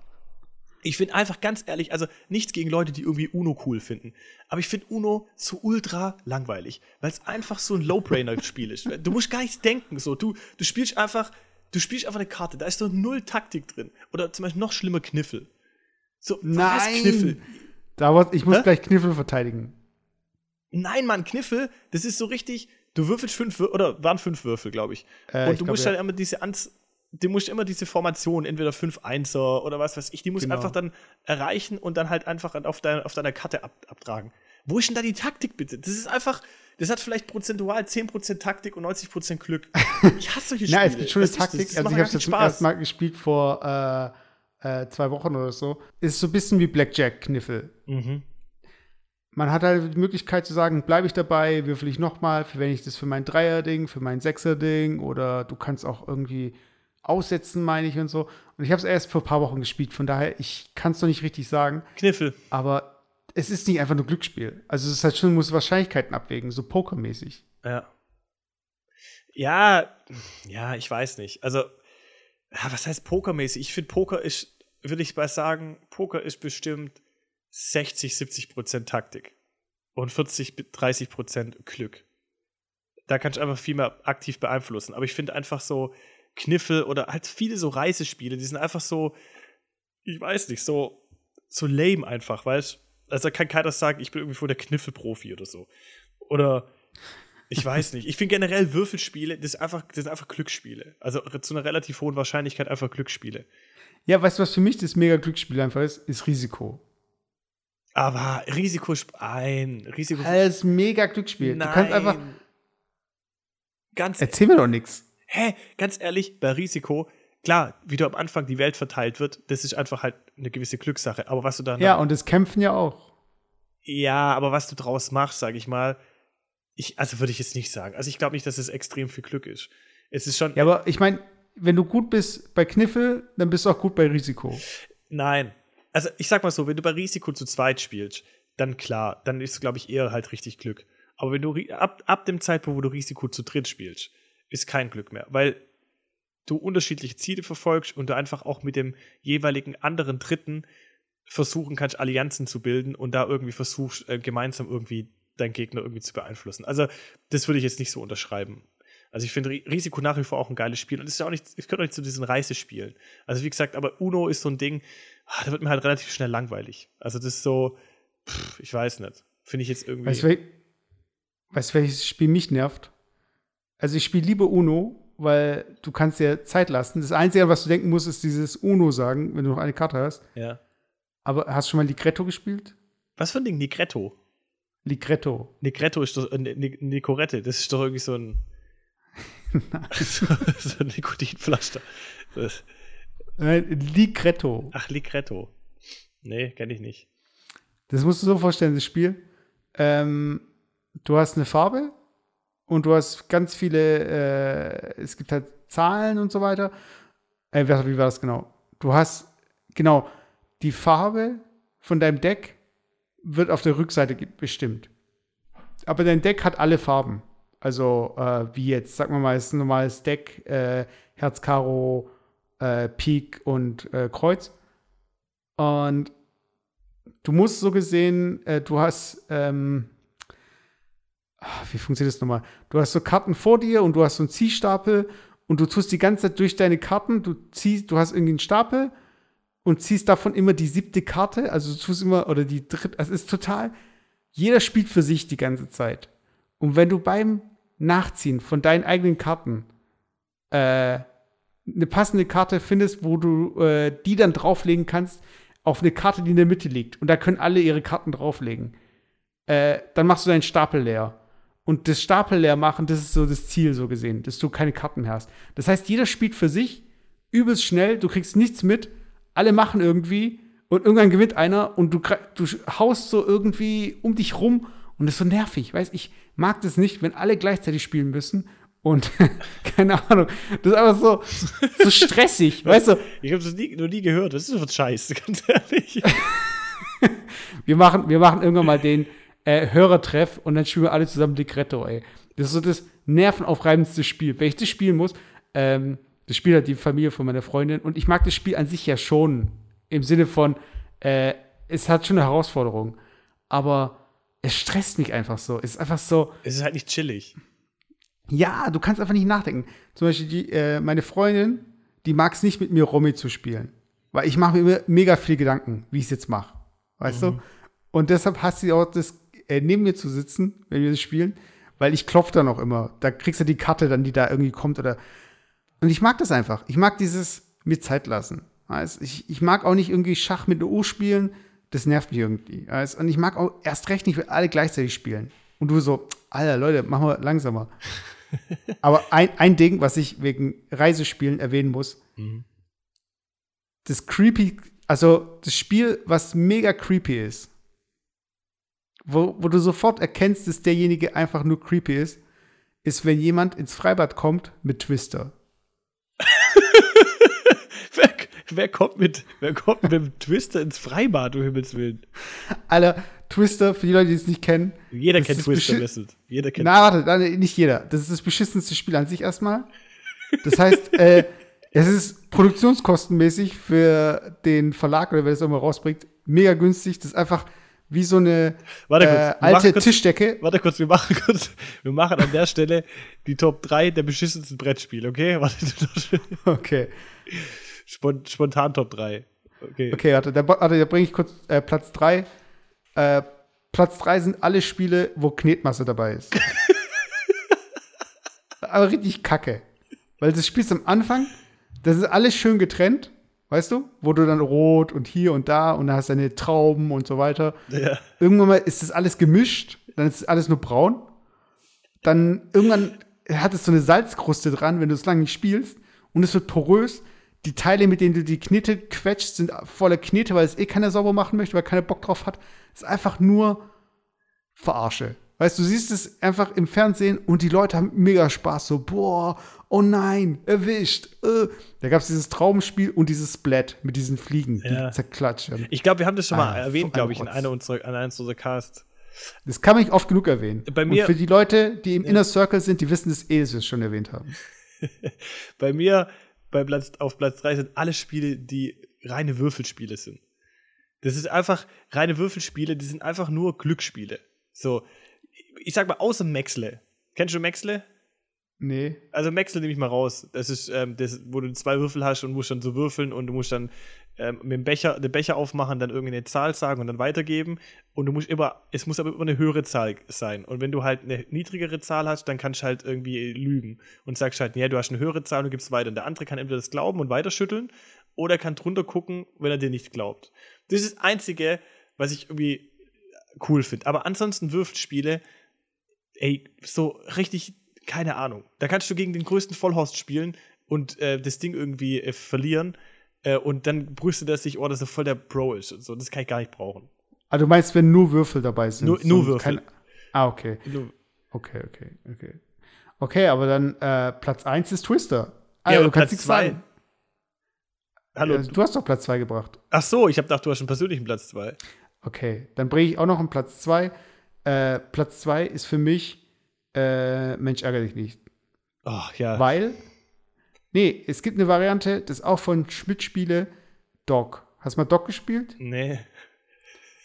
Ich finde einfach ganz ehrlich, also nichts gegen Leute, die irgendwie Uno cool finden. Aber ich finde Uno so ultra langweilig, weil es einfach so ein Low-Brainer-Spiel ist. Du musst gar nichts denken. So. Du, du spielst einfach, du spielst einfach eine Karte, da ist so null Taktik drin. Oder zum Beispiel noch schlimmer Kniffel. So, Nein. Kniffel. Da war, ich muss Hä? gleich Kniffel verteidigen. Nein, Mann, Kniffel, das ist so richtig, du würfelst fünf Würfel, oder waren fünf Würfel, glaube ich. Äh, und ich du glaub, musst ja. dann immer diese Anz du musst immer diese Formation, entweder 5-1er oder was weiß ich, die musst genau. einfach dann erreichen und dann halt einfach auf, dein, auf deiner Karte ab, abtragen. Wo ist denn da die Taktik bitte? Das ist einfach, das hat vielleicht prozentual 10% Taktik und 90% Glück. (laughs) Ich hasse solche Spiele. Nein, es gibt schon eine Taktik. Das, das also ich habe es zum ersten Mal gespielt vor äh, äh, zwei Wochen oder so, ist so ein bisschen wie Blackjack-Kniffel. Mhm. Man hat halt die Möglichkeit zu sagen, bleibe ich dabei, würfel ich nochmal, verwende ich das für mein Dreier-Ding, für mein Sechser-Ding oder du kannst auch irgendwie aussetzen, meine ich und so. Und ich habe es erst vor ein paar Wochen gespielt, von daher, ich kann es noch nicht richtig sagen. Kniffel. Aber es ist nicht einfach nur Glücksspiel. Also es ist halt schon, muss Wahrscheinlichkeiten abwägen, so pokermäßig. Ja. Ja, ja, ich weiß nicht. Also, was heißt pokermäßig? Ich finde, Poker ist, würde ich mal sagen, Poker ist bestimmt 60, 70 Prozent Taktik und 40, 30 Prozent Glück. Da kannst du einfach viel mehr aktiv beeinflussen. Aber ich finde einfach so Kniffel oder halt viele so Reisespiele, die sind einfach so, ich weiß nicht, so, so lame einfach, weißt Also da kann keiner sagen, ich bin irgendwie vor der Kniffelprofi oder so. Oder ich weiß nicht. Ich finde generell Würfelspiele, das, ist einfach, das sind einfach Glücksspiele. Also zu einer relativ hohen Wahrscheinlichkeit einfach Glücksspiele. Ja, weißt du, was für mich das mega Glücksspiel einfach ist? Ist Risiko. Aber Risiko ein, Risiko. Alles mega Glücksspiel. Nein. Du kannst einfach. Ganz Erzähl mir doch nichts. Hä, ganz ehrlich, bei Risiko, klar, wie du am Anfang die Welt verteilt wird, das ist einfach halt eine gewisse Glückssache. Aber was du dann. Ja, und das Kämpfen ja auch. Ja, aber was du draus machst, sag ich mal, ich, also würde ich jetzt nicht sagen. Also ich glaube nicht, dass es extrem viel Glück ist. Es ist schon. Ja, aber ich meine, wenn du gut bist bei Kniffel, dann bist du auch gut bei Risiko. Nein. Also ich sag mal so, wenn du bei Risiko zu zweit spielst, dann klar, dann ist, glaube ich, eher halt richtig Glück. Aber wenn du ab, ab dem Zeitpunkt, wo du Risiko zu dritt spielst, ist kein Glück mehr, weil du unterschiedliche Ziele verfolgst und du einfach auch mit dem jeweiligen anderen Dritten versuchen kannst, Allianzen zu bilden und da irgendwie versuchst, äh, gemeinsam irgendwie deinen Gegner irgendwie zu beeinflussen. Also, das würde ich jetzt nicht so unterschreiben. Also ich finde Risiko nach wie vor auch ein geiles Spiel. Und es ist ja auch nicht, ich gehört auch nicht zu diesen Reisespielen. Also wie gesagt, aber Uno ist so ein Ding, ah, da wird mir halt relativ schnell langweilig. Also das ist so, pff, ich weiß nicht. Finde ich jetzt irgendwie. Weißt du, weißt, welches Spiel mich nervt? Also ich spiele lieber Uno, weil du kannst dir Zeit lassen. Das Einzige, was du denken musst, ist dieses Uno sagen, wenn du noch eine Karte hast. Ja. Aber hast du schon mal Ligretto gespielt? Was für ein Ding? Ligretto? Ligretto. Ligretto ist doch, äh, Nicorette, das ist doch irgendwie so ein (laughs) so, (laughs) so ein Nikotinpflaster. Das. Ligretto. Ach, Ligretto. Nee, kenne ich nicht. Das musst du so vorstellen, das Spiel. Ähm, du hast eine Farbe und du hast ganz viele, äh, es gibt halt Zahlen und so weiter. Äh, wie war das genau? Du hast, genau, die Farbe von deinem Deck wird auf der Rückseite bestimmt. Aber dein Deck hat alle Farben. Also äh, wie jetzt, sagen wir mal, ist ein normales Deck, äh, Herz, Karo, äh, Pik und äh, Kreuz. Und du musst so gesehen, äh, du hast, ähm, wie funktioniert das nochmal? Du hast so Karten vor dir und du hast so einen Ziehstapel und du tust die ganze Zeit durch deine Karten, du ziehst, du hast irgendwie einen Stapel und ziehst davon immer die siebte Karte, also du tust immer, oder die dritte, also es ist total, jeder spielt für sich die ganze Zeit. Und wenn du beim Nachziehen von deinen eigenen Karten äh, eine passende Karte findest, wo du äh, die dann drauflegen kannst auf eine Karte, die in der Mitte liegt. Und da können alle ihre Karten drauflegen. Äh, dann machst du deinen Stapel leer. Und das Stapel leer machen, das ist so das Ziel, so gesehen, dass du keine Karten hast. Das heißt, jeder spielt für sich, übelst schnell, du kriegst nichts mit, alle machen irgendwie und irgendwann gewinnt einer und du, du haust so irgendwie um dich rum und das ist so nervig, weißt ich mag das nicht, wenn alle gleichzeitig spielen müssen und (laughs) keine Ahnung, das ist einfach so, so stressig, (laughs) weißt du? Ich habe das nie, noch nie gehört, das ist was Scheiße, (laughs) ganz ehrlich. wir, machen, wir machen irgendwann mal den äh, Hörertreff und dann spielen wir alle zusammen Ligretto, ey. Das ist so das nervenaufreibendste Spiel. Wenn ich das spielen muss, ähm, das Spiel hat die Familie von meiner Freundin und ich mag das Spiel an sich ja schon. Im Sinne von, äh, es hat schon eine Herausforderung. Aber es stresst mich einfach so. Es ist einfach so. Es ist halt nicht chillig. Ja, du kannst einfach nicht nachdenken. Zum Beispiel die, äh, meine Freundin, die mag es nicht mit mir Romy zu spielen. Weil ich mache mir mega viel Gedanken, wie ich es jetzt mache. Weißt mhm. du? Und deshalb hasst sie auch das, äh, neben mir zu sitzen, wenn wir das spielen, weil ich klopfe dann auch immer. Da kriegst du die Karte dann, die da irgendwie kommt oder. Und ich mag das einfach. Ich mag dieses mir Zeit lassen. Weißt? Ich, ich mag auch nicht irgendwie Schach mit einer O spielen, das nervt mich irgendwie. Also, und ich mag auch erst recht nicht, wenn alle gleichzeitig spielen. Und du so, Alter, Leute, machen wir langsamer. Aber ein, ein Ding, was ich wegen Reisespielen erwähnen muss, mhm. das creepy, also das Spiel, was mega creepy ist, wo, wo du sofort erkennst, dass derjenige einfach nur creepy ist, ist, wenn jemand ins Freibad kommt mit Twister. (laughs) wer kommt mit, wer kommt mit dem Twister ins Freibad, du Himmels Willen? Alter, Twister, für die Leute, die es nicht kennen. Jeder kennt ist Twister Wrestled. Jeder kennt Na, warte, nein, nicht jeder. Das ist das beschissenste Spiel an sich erstmal. Das heißt, (laughs) äh, es ist produktionskostenmäßig für den Verlag oder wer das auch mal rausbringt, mega günstig. Das ist einfach wie so eine Warte äh, kurz, machen alte kurz- Tischdecke. Warte kurz, wir machen kurz, wir machen an der Stelle die Top 3 der beschissensten Brettspiele, okay? (laughs) Warte, Okay. Spon spontan Top 3. Okay. Okay, warte, da, warte, da bringe ich kurz äh, Platz 3. Äh, Platz 3 sind alle Spiele, wo Knetmasse dabei ist. (laughs) Aber richtig kacke. Weil das spielst am Anfang, das ist alles schön getrennt, weißt du? Wo du dann rot und hier und da und dann hast du deine Trauben und so weiter. Ja. Irgendwann mal ist das alles gemischt, dann ist alles nur braun. Dann irgendwann hat es so eine Salzkruste dran, wenn du es lange nicht spielst. Und es wird porös. Die Teile, mit denen du die Knete quetscht, sind voller Knete, weil es eh keiner sauber machen möchte, weil keiner Bock drauf hat. ist einfach nur Verarsche. Weißt du, du siehst es einfach im Fernsehen und die Leute haben mega Spaß. So, boah, oh nein, erwischt. Äh. Da gab es dieses Traumspiel und dieses Splat mit diesen Fliegen, Ja. die zerklatschen. Ich glaube, wir haben das schon mal Ah, erwähnt, so glaube ich, in einer unserer, an eines unserer Casts. Das kann man nicht oft genug erwähnen. Bei mir- und für die Leute, die im Inner Circle sind, die wissen das eh, dass wir es schon erwähnt haben. (laughs) Bei mir bei Platz, auf Platz 3 sind alle Spiele, die reine Würfelspiele sind. Das ist einfach reine Würfelspiele, die sind einfach nur Glücksspiele. So, ich sag mal, außer Maxle. Kennst du Maxle? Nee. Also Maxle nehme ich mal raus. Das ist, ähm, das, wo du zwei Würfel hast und musst dann so würfeln und du musst dann ähm, mit dem Becher, den Becher aufmachen, dann irgendeine Zahl sagen und dann weitergeben. Und du musst immer, es muss aber immer eine höhere Zahl sein. Und wenn du halt eine niedrigere Zahl hast, dann kannst du halt irgendwie lügen und sagst halt, ja, du hast eine höhere Zahl und gibst weiter. Und der andere kann entweder das glauben und weiterschütteln oder kann drunter gucken, wenn er dir nicht glaubt. Das ist das Einzige, was ich irgendwie cool finde. Aber ansonsten Würfelspiele, ey, so richtig, keine Ahnung. Da kannst du gegen den größten Vollhorst spielen und äh, das Ding irgendwie äh, verlieren äh, und dann brüstet er sich, oh, dass er voll der Pro ist und so. Das kann ich gar nicht brauchen. Ah, du meinst, wenn nur Würfel dabei sind? Nur- nur Würfel. kein- ah, okay. Nur- Okay, okay, okay. Okay, aber dann äh, Platz 1 ist Twister. Ah, Ja, du aber kannst Platz nichts zwei- sagen. Hallo. Ja, du hast doch Platz 2 gebracht. Ach so, ich habe gedacht, du hast einen persönlichen Platz 2. Okay, dann bringe ich auch noch einen Platz 2. Äh, Platz 2 ist für mich äh, Mensch, ärgere dich nicht. Oh, ja. Weil, nee, es gibt eine Variante, das ist auch von Schmidt-Spiele, Dog. Hast du mal Dog gespielt? Nee.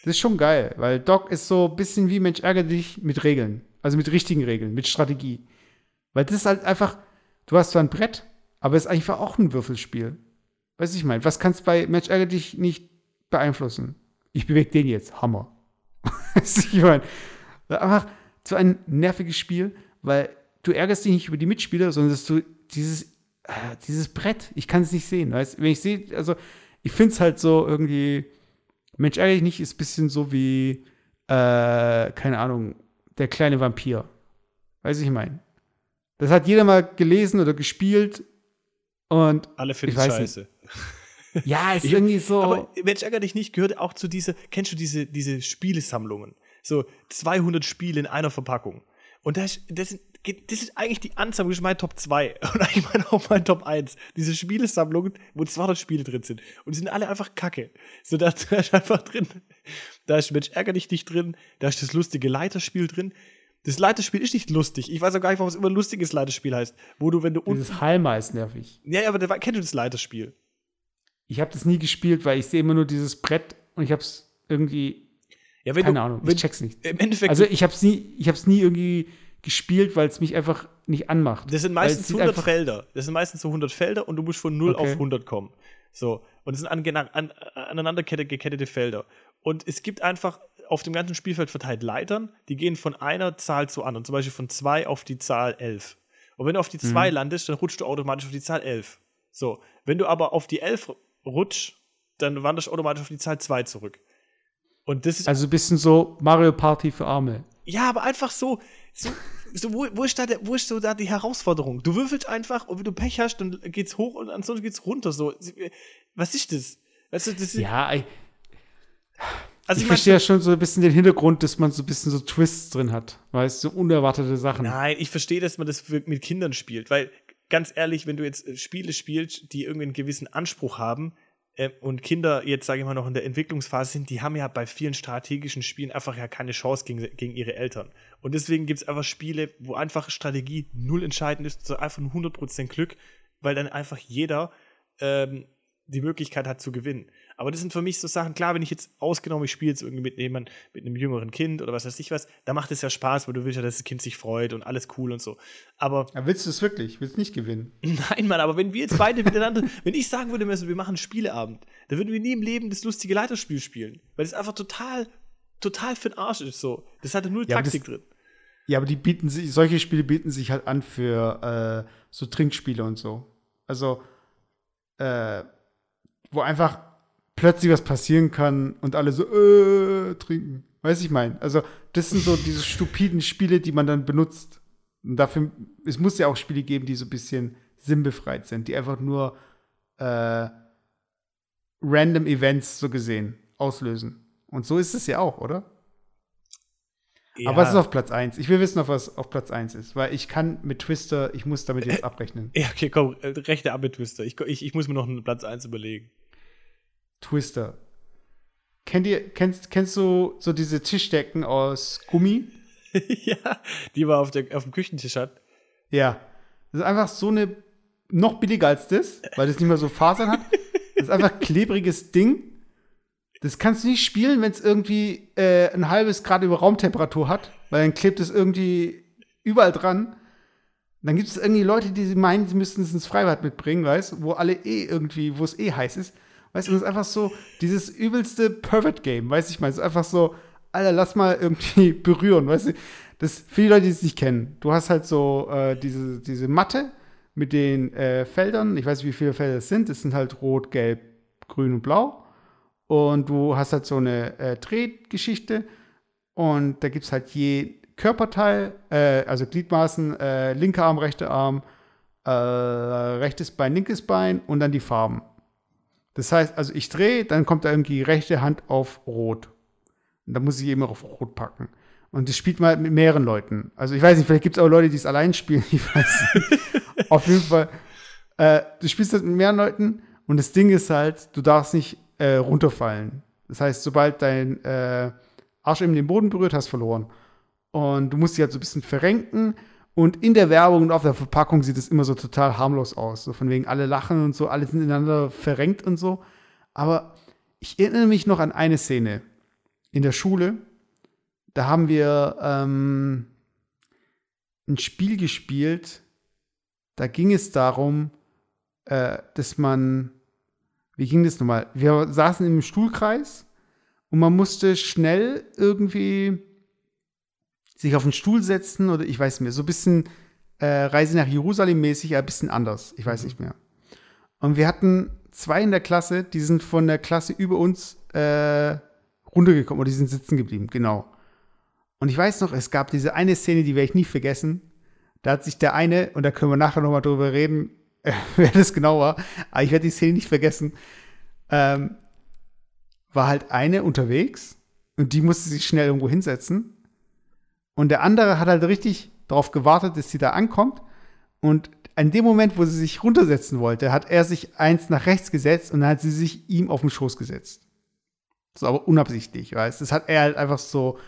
Das ist schon geil, weil Dog ist so ein bisschen wie Mensch, ärgere dich mit Regeln. Also mit richtigen Regeln, mit Strategie. Weil das ist halt einfach, du hast zwar ein Brett, aber es ist einfach auch ein Würfelspiel. Weißt du, ich meine, was kannst du bei Mensch, ärgere dich nicht beeinflussen? Ich bewege den jetzt, Hammer. (laughs) weißt du, ich meine, einfach so ein nerviges Spiel, weil du ärgerst dich nicht über die Mitspieler, sondern dass du dieses, äh, dieses Brett, ich kann es nicht sehen, weißt Wenn ich sehe, also ich finde es halt so irgendwie, Mensch, ärgere dich nicht, ist ein bisschen so wie, äh, keine Ahnung, der kleine Vampir. Weiß ich mein. Das hat jeder mal gelesen oder gespielt und Alle finden scheiße. ja, (laughs) ist Ich- irgendwie so. Aber Mensch, ärger dich nicht, gehört auch zu diese, kennst du diese, diese Spielesammlungen? So 200 Spiele in einer Verpackung. Und das, das, sind- das ist eigentlich die Anzahl, das ist mein Top 2 (laughs) und eigentlich mein, auch mein Top 1. Diese Spielesammlungen, wo 200 Spiele drin sind. Und die sind alle einfach kacke. So, da, (laughs) da ist einfach drin, da ist Mensch, ärger dich nicht drin, da ist das lustige Leiterspiel drin. Das Leiterspiel ist nicht lustig. Ich weiß auch gar nicht, warum es immer ein lustiges Leiterspiel heißt. Wo du, wenn du dieses Halma ist nervig. Ja, ja, aber da, kennst du das Leiterspiel? Ich habe das nie gespielt, weil ich sehe immer nur dieses Brett und ich habe es irgendwie, Ja, keine du, Ahnung, ich check's nicht. Im Endeffekt Also ich habe es nie, ich habe es nie irgendwie gespielt, weil es mich einfach nicht anmacht. Das sind es meistens sieht 100 einfach- Felder. Das sind meistens so 100 Felder und du musst von 0 Okay. auf 100 kommen. So. Und das sind an, an, aneinander kette- gekettete Felder. Und es gibt einfach auf dem ganzen Spielfeld verteilt Leitern, die gehen von einer Zahl zu anderen. Zum Beispiel von 2 auf die Zahl 11. Und wenn du auf die 2 landest, dann rutschst du automatisch auf die Zahl 11. So. Wenn du aber auf die 11 rutschst, dann wanderst du automatisch auf die Zahl 2 zurück. Und das ist Also ein bisschen so Mario Party für Arme. ja, aber einfach so, so, so wo, wo, ist da der, wo ist so da die Herausforderung? Du würfelst einfach und wenn du Pech hast, dann geht's hoch und ansonsten geht's runter. So, was ist das? Weißt du, das ist, Ja, ich, also ich ich verstehe ja schon so ein bisschen den Hintergrund, dass man so ein bisschen so Twists drin hat. Weißt du, so unerwartete Sachen. nein, ich verstehe, dass man das mit Kindern spielt, weil ganz ehrlich, wenn du jetzt äh, Spiele spielst, die irgendwie einen gewissen Anspruch haben, äh, und Kinder jetzt, sage ich mal, noch in der Entwicklungsphase sind, die haben ja bei vielen strategischen Spielen einfach ja keine Chance gegen, gegen ihre Eltern. Und deswegen gibt es einfach Spiele, wo einfach Strategie null entscheidend ist, so einfach nur 100% Glück, weil dann einfach jeder ähm, die Möglichkeit hat zu gewinnen. Aber das sind für mich so Sachen, klar, wenn ich jetzt ausgenommen, ich spiele jetzt irgendwie mit jemandem, mit einem jüngeren Kind oder was weiß ich was, da macht es ja Spaß, weil du willst ja, dass das Kind sich freut und alles cool und so. Aber. Ja, willst du es wirklich? Willst du nicht gewinnen? (laughs) Nein, Mann, aber wenn wir jetzt beide miteinander, (laughs) wenn ich sagen würde, wir machen einen Spieleabend, dann würden wir nie im Leben das lustige Leiterspiel spielen. Weil das einfach total, total für den Arsch ist so. Das hatte null Ja, Taktik das- drin. Ja, aber die bieten sich, solche Spiele bieten sich halt an für äh, so Trinkspiele und so. Also, äh, wo einfach plötzlich was passieren kann und alle so, äh, trinken. Weiß ich mein. Also, das sind so diese (laughs) stupiden Spiele, die man dann benutzt. Und dafür, es muss ja auch Spiele geben, die so ein bisschen sinnbefreit sind, die einfach nur äh, random Events so gesehen auslösen. Und so ist es ja auch, oder? Aber es ist auf Platz 1. Ich will wissen, ob was auf Platz 1 ist, weil ich kann mit Twister, ich muss damit jetzt abrechnen. Ja, okay, komm, äh, rechte ab mit Twister. Ich, ich, ich muss mir noch einen Platz 1 überlegen. Twister. Kennt ihr, kennst, kennst du so diese Tischdecken aus Gummi? (laughs) ja, die wir auf, der, auf dem Küchentisch hat. Ja. Das ist einfach so eine, noch billiger als das, weil das nicht mehr so Fasern hat. Das ist einfach klebriges Ding. Das kannst du nicht spielen, wenn es irgendwie äh, ein halbes Grad über Raumtemperatur hat, weil dann klebt es irgendwie überall dran. Dann gibt es irgendwie Leute, die meinen, sie müssten es ins Freibad mitbringen, weißt wo alle eh irgendwie, wo es eh heiß ist. Weißt du, das ist einfach so dieses übelste Pervert-Game, weißt du, ich meine, es ist einfach so, Alter, lass mal irgendwie (laughs) berühren, weißt du. Das, für die Leute, die es nicht kennen, du hast halt so äh, diese, diese Matte mit den äh, Feldern, ich weiß nicht, wie viele Felder es sind, es sind halt rot, gelb, grün und blau. Und du hast halt so eine äh, Drehgeschichte und da gibt es halt je Körperteil, äh, also Gliedmaßen, äh, linker Arm, rechter Arm, äh, rechtes Bein, linkes Bein und dann die Farben. Das heißt, also ich drehe, dann kommt da irgendwie rechte Hand auf Rot. Und da muss ich eben auf Rot packen. Und das spielt man halt mit mehreren Leuten. Also ich weiß nicht, vielleicht gibt es auch Leute, die es allein spielen, (laughs) ich weiß nicht. auf jeden Fall, äh, du spielst das mit mehreren Leuten und das Ding ist halt, du darfst nicht äh, runterfallen. Das heißt, sobald dein äh, Arsch eben den Boden berührt, hast verloren. Und du musst dich halt so ein bisschen verrenken. Und in der Werbung und auf der Verpackung sieht es immer so total harmlos aus. So von wegen alle lachen und so, alle sind ineinander verrenkt und so. Aber ich erinnere mich noch an eine Szene in der Schule. Da haben wir ähm, ein Spiel gespielt. Da ging es darum, äh, dass man, wie ging das nochmal? Wir saßen im Stuhlkreis und man musste schnell irgendwie sich auf den Stuhl setzen oder ich weiß nicht mehr, so ein bisschen äh, Reise nach Jerusalem mäßig, ein bisschen anders. Ich weiß nicht mehr. Und wir hatten zwei in der Klasse, die sind von der Klasse über uns äh, runtergekommen oder die sind sitzen geblieben, genau. Und ich weiß noch, es gab diese eine Szene, die werde ich nie vergessen. Da hat sich der eine, und da können wir nachher nochmal drüber reden, (laughs) wer das genau war, aber ich werde die Szene nicht vergessen, ähm, war halt eine unterwegs und die musste sich schnell irgendwo hinsetzen. Und der andere hat halt richtig darauf gewartet, dass sie da ankommt. Und in dem Moment, wo sie sich runtersetzen wollte, hat er sich eins nach rechts gesetzt und dann hat sie sich ihm auf den Schoß gesetzt. So, aber unabsichtlich, weißt Das hat er halt einfach so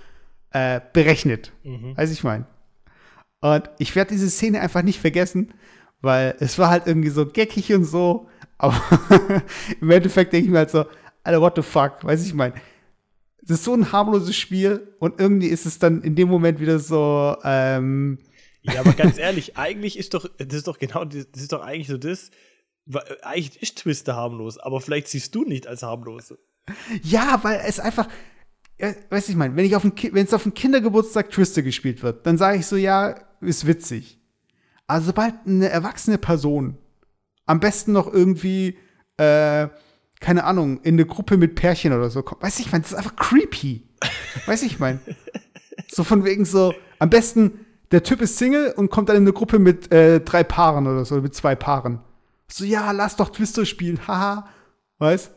äh, berechnet. Mhm. Weiß ich mein. Und ich werde diese Szene einfach nicht vergessen, weil es war halt irgendwie so geckig und so. Aber (laughs) im Endeffekt denke ich mir halt so, Alter, what the fuck? Weiß ich mein. Es ist so ein harmloses Spiel und irgendwie ist es dann in dem Moment wieder so, ähm, Ja, aber ganz ehrlich, eigentlich ist doch, das ist doch genau, das ist doch eigentlich so das, eigentlich ist Twister harmlos, aber vielleicht siehst du nicht als harmlos. Ja, weil es einfach, ja, weiß ich mein, wenn ich auf wenn es auf dem Kindergeburtstag Twister gespielt wird, dann sage ich so, ja, ist witzig. Aber sobald eine erwachsene Person, am besten noch irgendwie, äh, keine Ahnung, in eine Gruppe mit Pärchen oder so kommt, weiß ich mein, das ist einfach creepy. weiß ich mein. So von wegen so, am besten, der Typ ist Single und kommt dann in eine Gruppe mit äh, drei Paaren oder so, mit zwei Paaren. So, ja, lass doch Twister spielen, haha. Weißt?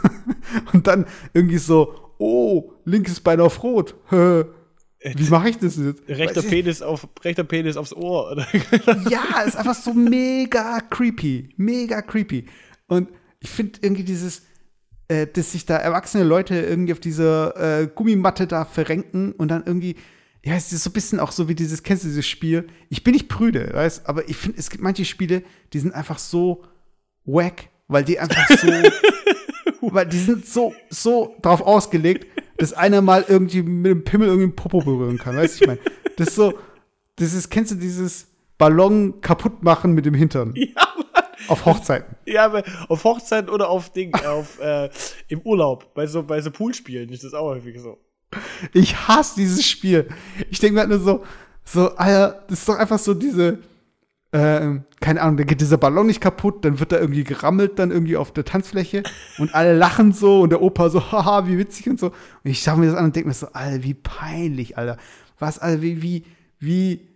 (laughs) und dann irgendwie so, oh, linkes Bein auf Rot. (laughs) Hä, Wie mache ich das jetzt? Rechter Penis, auf, rechter Penis aufs Ohr. Oder? Ja, ist einfach so mega creepy. Mega creepy. Und Ich finde irgendwie dieses, äh, dass sich da erwachsene Leute irgendwie auf dieser äh, Gummimatte da verrenken und dann irgendwie, ja, es ist so ein bisschen auch so wie dieses, kennst du dieses Spiel? Ich bin nicht prüde, weißt, aber ich finde, es gibt manche Spiele, die sind einfach so wack, weil die einfach so, (laughs) weil die sind so, so drauf ausgelegt, dass einer mal irgendwie mit dem Pimmel irgendwie einen Popo berühren kann, weißt du, ich meine, das ist so, das ist, kennst du dieses Ballon kaputt machen mit dem Hintern? (laughs) Ja, Auf Hochzeiten. Ja, aber auf Hochzeiten oder auf Ding, auf, äh, im Urlaub, bei so, bei so Poolspielen ist das auch häufig so. Ich hasse dieses Spiel. Ich denke mir halt nur so, so, Alter, das ist doch einfach so diese, ähm, keine Ahnung, da geht dieser Ballon nicht kaputt, dann wird da irgendwie gerammelt, dann irgendwie auf der Tanzfläche und alle lachen so und der Opa so, (laughs) haha, wie witzig und so. Und ich schaue mir das an und denke mir so, Alter, wie peinlich, Alter. Was, Alter, wie, wie, wie,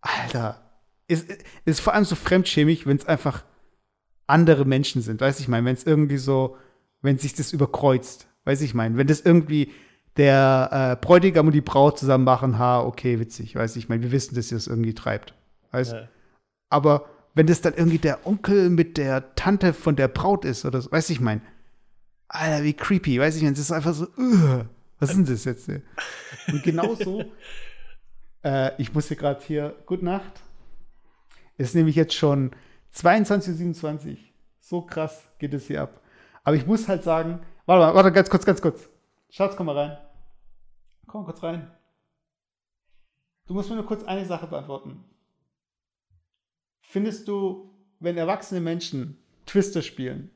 Alter. Ist, ist vor allem so fremdschämig, wenn es einfach andere Menschen sind, weiß ich meine, wenn es irgendwie so, wenn sich das überkreuzt, weiß ich meine, wenn das irgendwie der äh, Bräutigam und die Braut zusammen machen, ha, okay, witzig, weiß ich meine, wir wissen, dass ihr das irgendwie treibt, weißt Ja. Aber wenn das dann irgendwie der Onkel mit der Tante von der Braut ist oder so, weiß ich mein, Alter, wie creepy, weiß ich mein, das ist einfach so, uh, was ist denn das jetzt? ey? Und genauso, (laughs) äh, ich muss hier gerade hier, gute Nacht, ist nämlich jetzt schon 22.27 Uhr, so krass geht es hier ab. Aber ich muss halt sagen, warte mal, warte, ganz kurz, ganz kurz. Schatz, komm mal rein. Komm mal kurz rein. Du musst mir nur kurz eine Sache beantworten. Findest du, wenn erwachsene Menschen Twister spielen,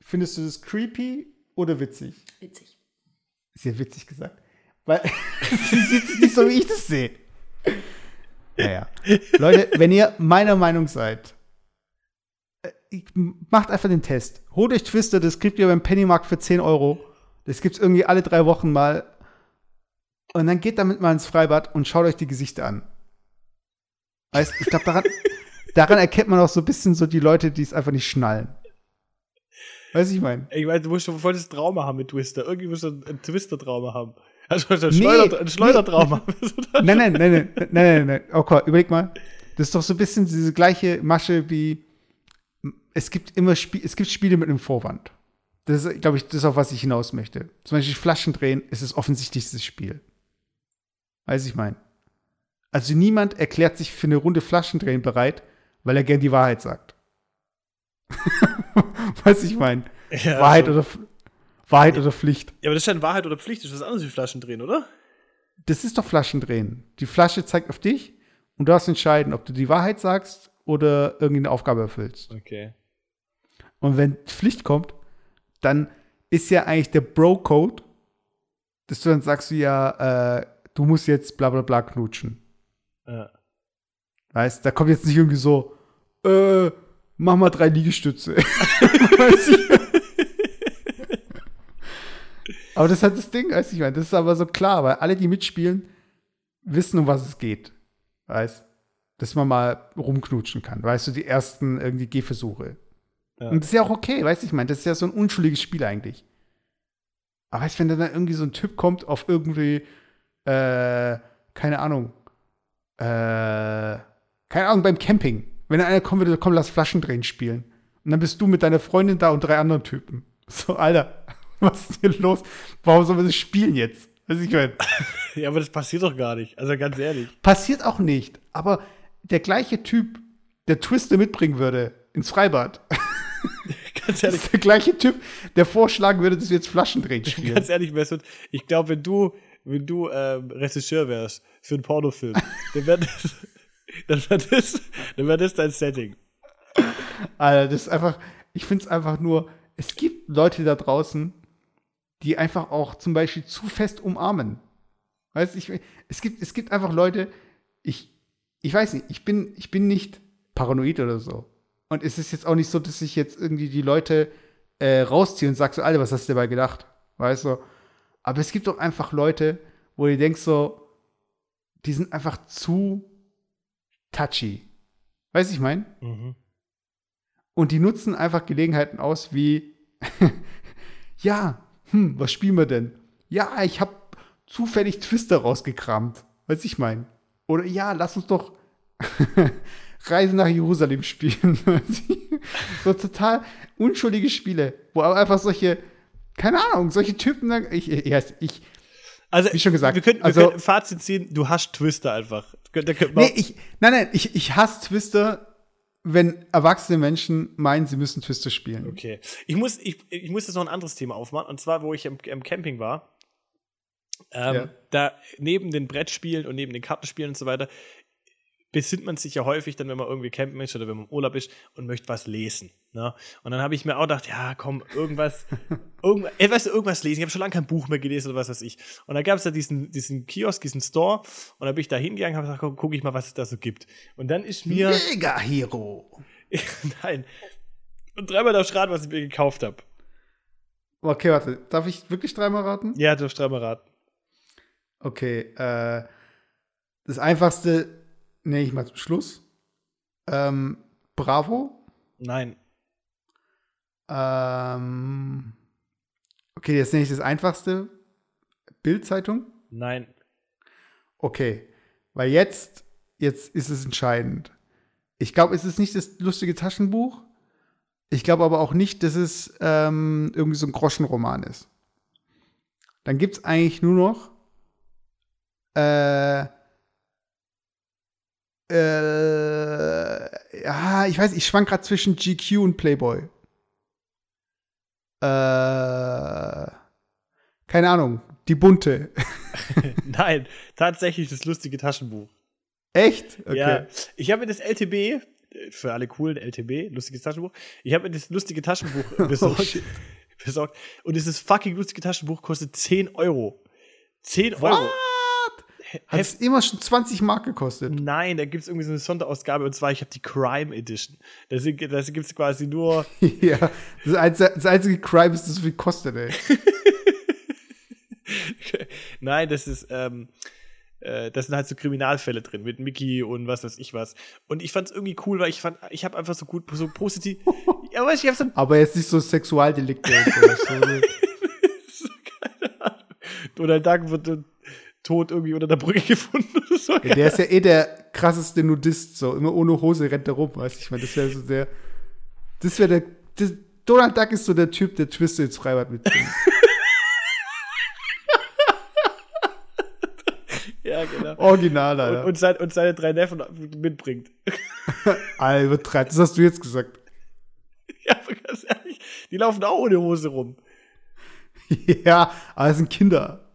findest du das creepy oder witzig? Witzig. Ist ja witzig gesagt. Weil (laughs) sie sieht es nicht so, wie ich das sehe. Naja. Leute, wenn ihr meiner Meinung seid, äh, macht einfach den Test. Holt euch Twister, das kriegt ihr beim Pennymarkt für 10 Euro. Das gibt's irgendwie alle drei Wochen mal. Und dann geht damit mal ins Freibad und schaut euch die Gesichter an. Weißt, ich glaube, daran, daran erkennt man auch so ein bisschen so die Leute, die es einfach nicht schnallen. Weiß ich mein. Ich meine, du musst schon voll das Trauma haben mit Twister. Irgendwie musst du ein Twister-Trauma haben. Also ein, Schleuder, ein Schleudertrauma. Nein, nein, nein, nein, nein, nein. Okay, überleg mal. Das ist doch so ein bisschen diese gleiche Masche wie es gibt immer Spie es gibt Spiele mit einem Vorwand. Das ist, glaube ich, das, auf was ich hinaus möchte. Zum Beispiel Flaschen drehen ist das offensichtlichste Spiel. Weiß ich mein. Also niemand erklärt sich für eine Runde Flaschendrehen bereit, weil er gern die Wahrheit sagt. (laughs) Weiß ich mein. Ja, Wahrheit, also- oder, Wahrheit oder Pflicht. Ja, aber das ist ja Wahrheit oder Pflicht. Das ist was anderes wie Flaschen drehen, oder? Das ist doch Flaschendrehen. Die Flasche zeigt auf dich und du darfst entscheiden, ob du die Wahrheit sagst oder irgendeine Aufgabe erfüllst. Okay. Und wenn Pflicht kommt, dann ist ja eigentlich der Bro-Code, dass du dann sagst, du ja, äh, du musst jetzt bla bla bla knutschen. Ja. Weißt, da kommt jetzt nicht irgendwie so, äh, mach mal drei Liegestütze. Aber das ist halt das Ding, weiß ich meine. Das ist aber so klar, weil alle, die mitspielen, wissen, um was es geht. Weißt dass man mal rumknutschen kann. Weißt du, die ersten irgendwie Gehversuche. Ja. Und das ist ja auch okay, weißt du, ich meine, das ist ja so ein unschuldiges Spiel eigentlich. Aber weißt du, wenn dann irgendwie so ein Typ kommt auf irgendwie, äh, keine Ahnung, äh, keine Ahnung, beim Camping. Wenn einer kommen würde, komm, lass Flaschendrehen spielen. Und dann bist du mit deiner Freundin da und drei anderen Typen. So, Alter, (laughs) was ist hier los? Warum sollen wir das spielen jetzt? Weiß ich meine. (laughs) Ja, aber das passiert doch gar nicht. Also ganz ehrlich. Passiert auch nicht. Aber der gleiche Typ, der Twister mitbringen würde ins Freibad, (laughs) Ganz ehrlich. ist der gleiche Typ, der vorschlagen würde, dass wir jetzt Flaschendrehen spielen. Ganz ehrlich, Mesut, ich glaube, wenn du, wenn du ähm, Regisseur wärst für einen Pornofilm, dann wäre das, dann wär das, dann das dein Setting. Alter, das ist einfach, ich finde es einfach nur, es gibt Leute da draußen, die einfach auch zum Beispiel zu fest umarmen. Weißt du, es gibt, es gibt einfach Leute, ich, ich weiß nicht, ich bin, ich bin nicht paranoid oder so. Und es ist jetzt auch nicht so, dass ich jetzt irgendwie die Leute äh, rausziehe und sage so, Alter, was hast du dabei gedacht? Weißt du? Aber es gibt doch einfach Leute, wo du denkst so, die sind einfach zu touchy. Weißt du, ich meine? Und die nutzen einfach Gelegenheiten aus wie, (laughs) ja, hm, was spielen wir denn? Ja, ich habe zufällig Twister rausgekramt. Weiß ich mein. Oder ja, lass uns doch (laughs) Reise nach Jerusalem spielen. (laughs) Weiß so total unschuldige Spiele, wo aber einfach solche, keine Ahnung, solche Typen, ich, ich, ich Also, Wie schon gesagt, wir könnten, wir also- könnten ein Fazit ziehen, du hast Twister einfach. Könnte man- Nee, ich, nein, nein, ich, ich hasse Twister, wenn erwachsene Menschen meinen, sie müssen Twister spielen. Okay. Ich muss, ich, ich muss jetzt noch ein anderes Thema aufmachen. Und zwar, wo ich im, im Camping war. Ähm, Ja. Da neben den Brettspielen und neben den Kartenspielen und so weiter besinnt man sich ja häufig dann, wenn man irgendwie campen ist oder wenn man im Urlaub ist und möchte was lesen. Ne? Und dann habe ich mir auch gedacht, ja, komm, irgendwas, (laughs) irgendwas, ey, weißt du, irgendwas lesen. Ich habe schon lange kein Buch mehr gelesen oder was weiß ich. Und da gab es ja diesen, diesen Kiosk, diesen Store. Und da bin ich da hingegangen und habe gesagt, gucke ich mal, was es da so gibt. Und dann ist mir, Mega Hero. (laughs) nein, und dreimal darfst raten, was ich mir gekauft habe. Okay, warte, darf ich wirklich dreimal raten? Ja, du darfst dreimal raten. Okay, äh, das einfachste nenne ich mal zum Schluss. Ähm, Bravo. Nein. Ähm, okay, jetzt nenne ich das einfachste. Bildzeitung. Nein. Okay, weil jetzt, jetzt ist es entscheidend. Ich glaube, es ist nicht das lustige Taschenbuch. Ich glaube aber auch nicht, dass es ähm, irgendwie so ein Groschenroman ist. Dann gibt es eigentlich nur noch äh, äh, ja, ich weiß, ich schwank gerade zwischen GQ und Playboy. Äh, keine Ahnung, die bunte. (laughs) Nein. Tatsächlich das lustige Taschenbuch. Echt? Okay. Ja. Ich habe mir das LTB, äh, für alle coolen LTB, lustiges Taschenbuch, ich habe mir das lustige Taschenbuch (laughs) besorgt. Oh, besorgt. Und dieses fucking lustige Taschenbuch kostet 10 Euro. 10 Euro. What? Hat es immer schon 20 Mark gekostet? Nein, da gibt es irgendwie so eine Sonderausgabe und zwar, ich habe die Crime Edition. Da gibt es quasi nur. (laughs) ja. Das, einzige, das einzige Crime ist, dass es so viel kostet, ey. (laughs) Nein, das ist, ähm, äh, das sind halt so Kriminalfälle drin mit Mickey und was weiß ich was. Und ich fand es irgendwie cool, weil ich fand, ich habe einfach so gut, so positiv. (laughs) du, ich habe so Aber jetzt nicht so Sexualdelikte und sowas. So, keine Ahnung. Donald Duck wird tot irgendwie unter der Brücke (laughs) gefunden so. ja, der ist ja eh der krasseste Nudist, so. Immer ohne Hose rennt er rum, weißt du? Ich meine, das wäre so der. Das wäre der. Das, Donald Duck ist so der Typ, der Twister ins Freibad mitbringt. (laughs) ja, genau. Original, Und, Alter. und, sein, und seine drei Neffen mitbringt. (laughs) Alter, übertreibt. Das hast du jetzt gesagt. ja, aber ganz ehrlich, die laufen auch ohne Hose rum. ja, aber es sind Kinder.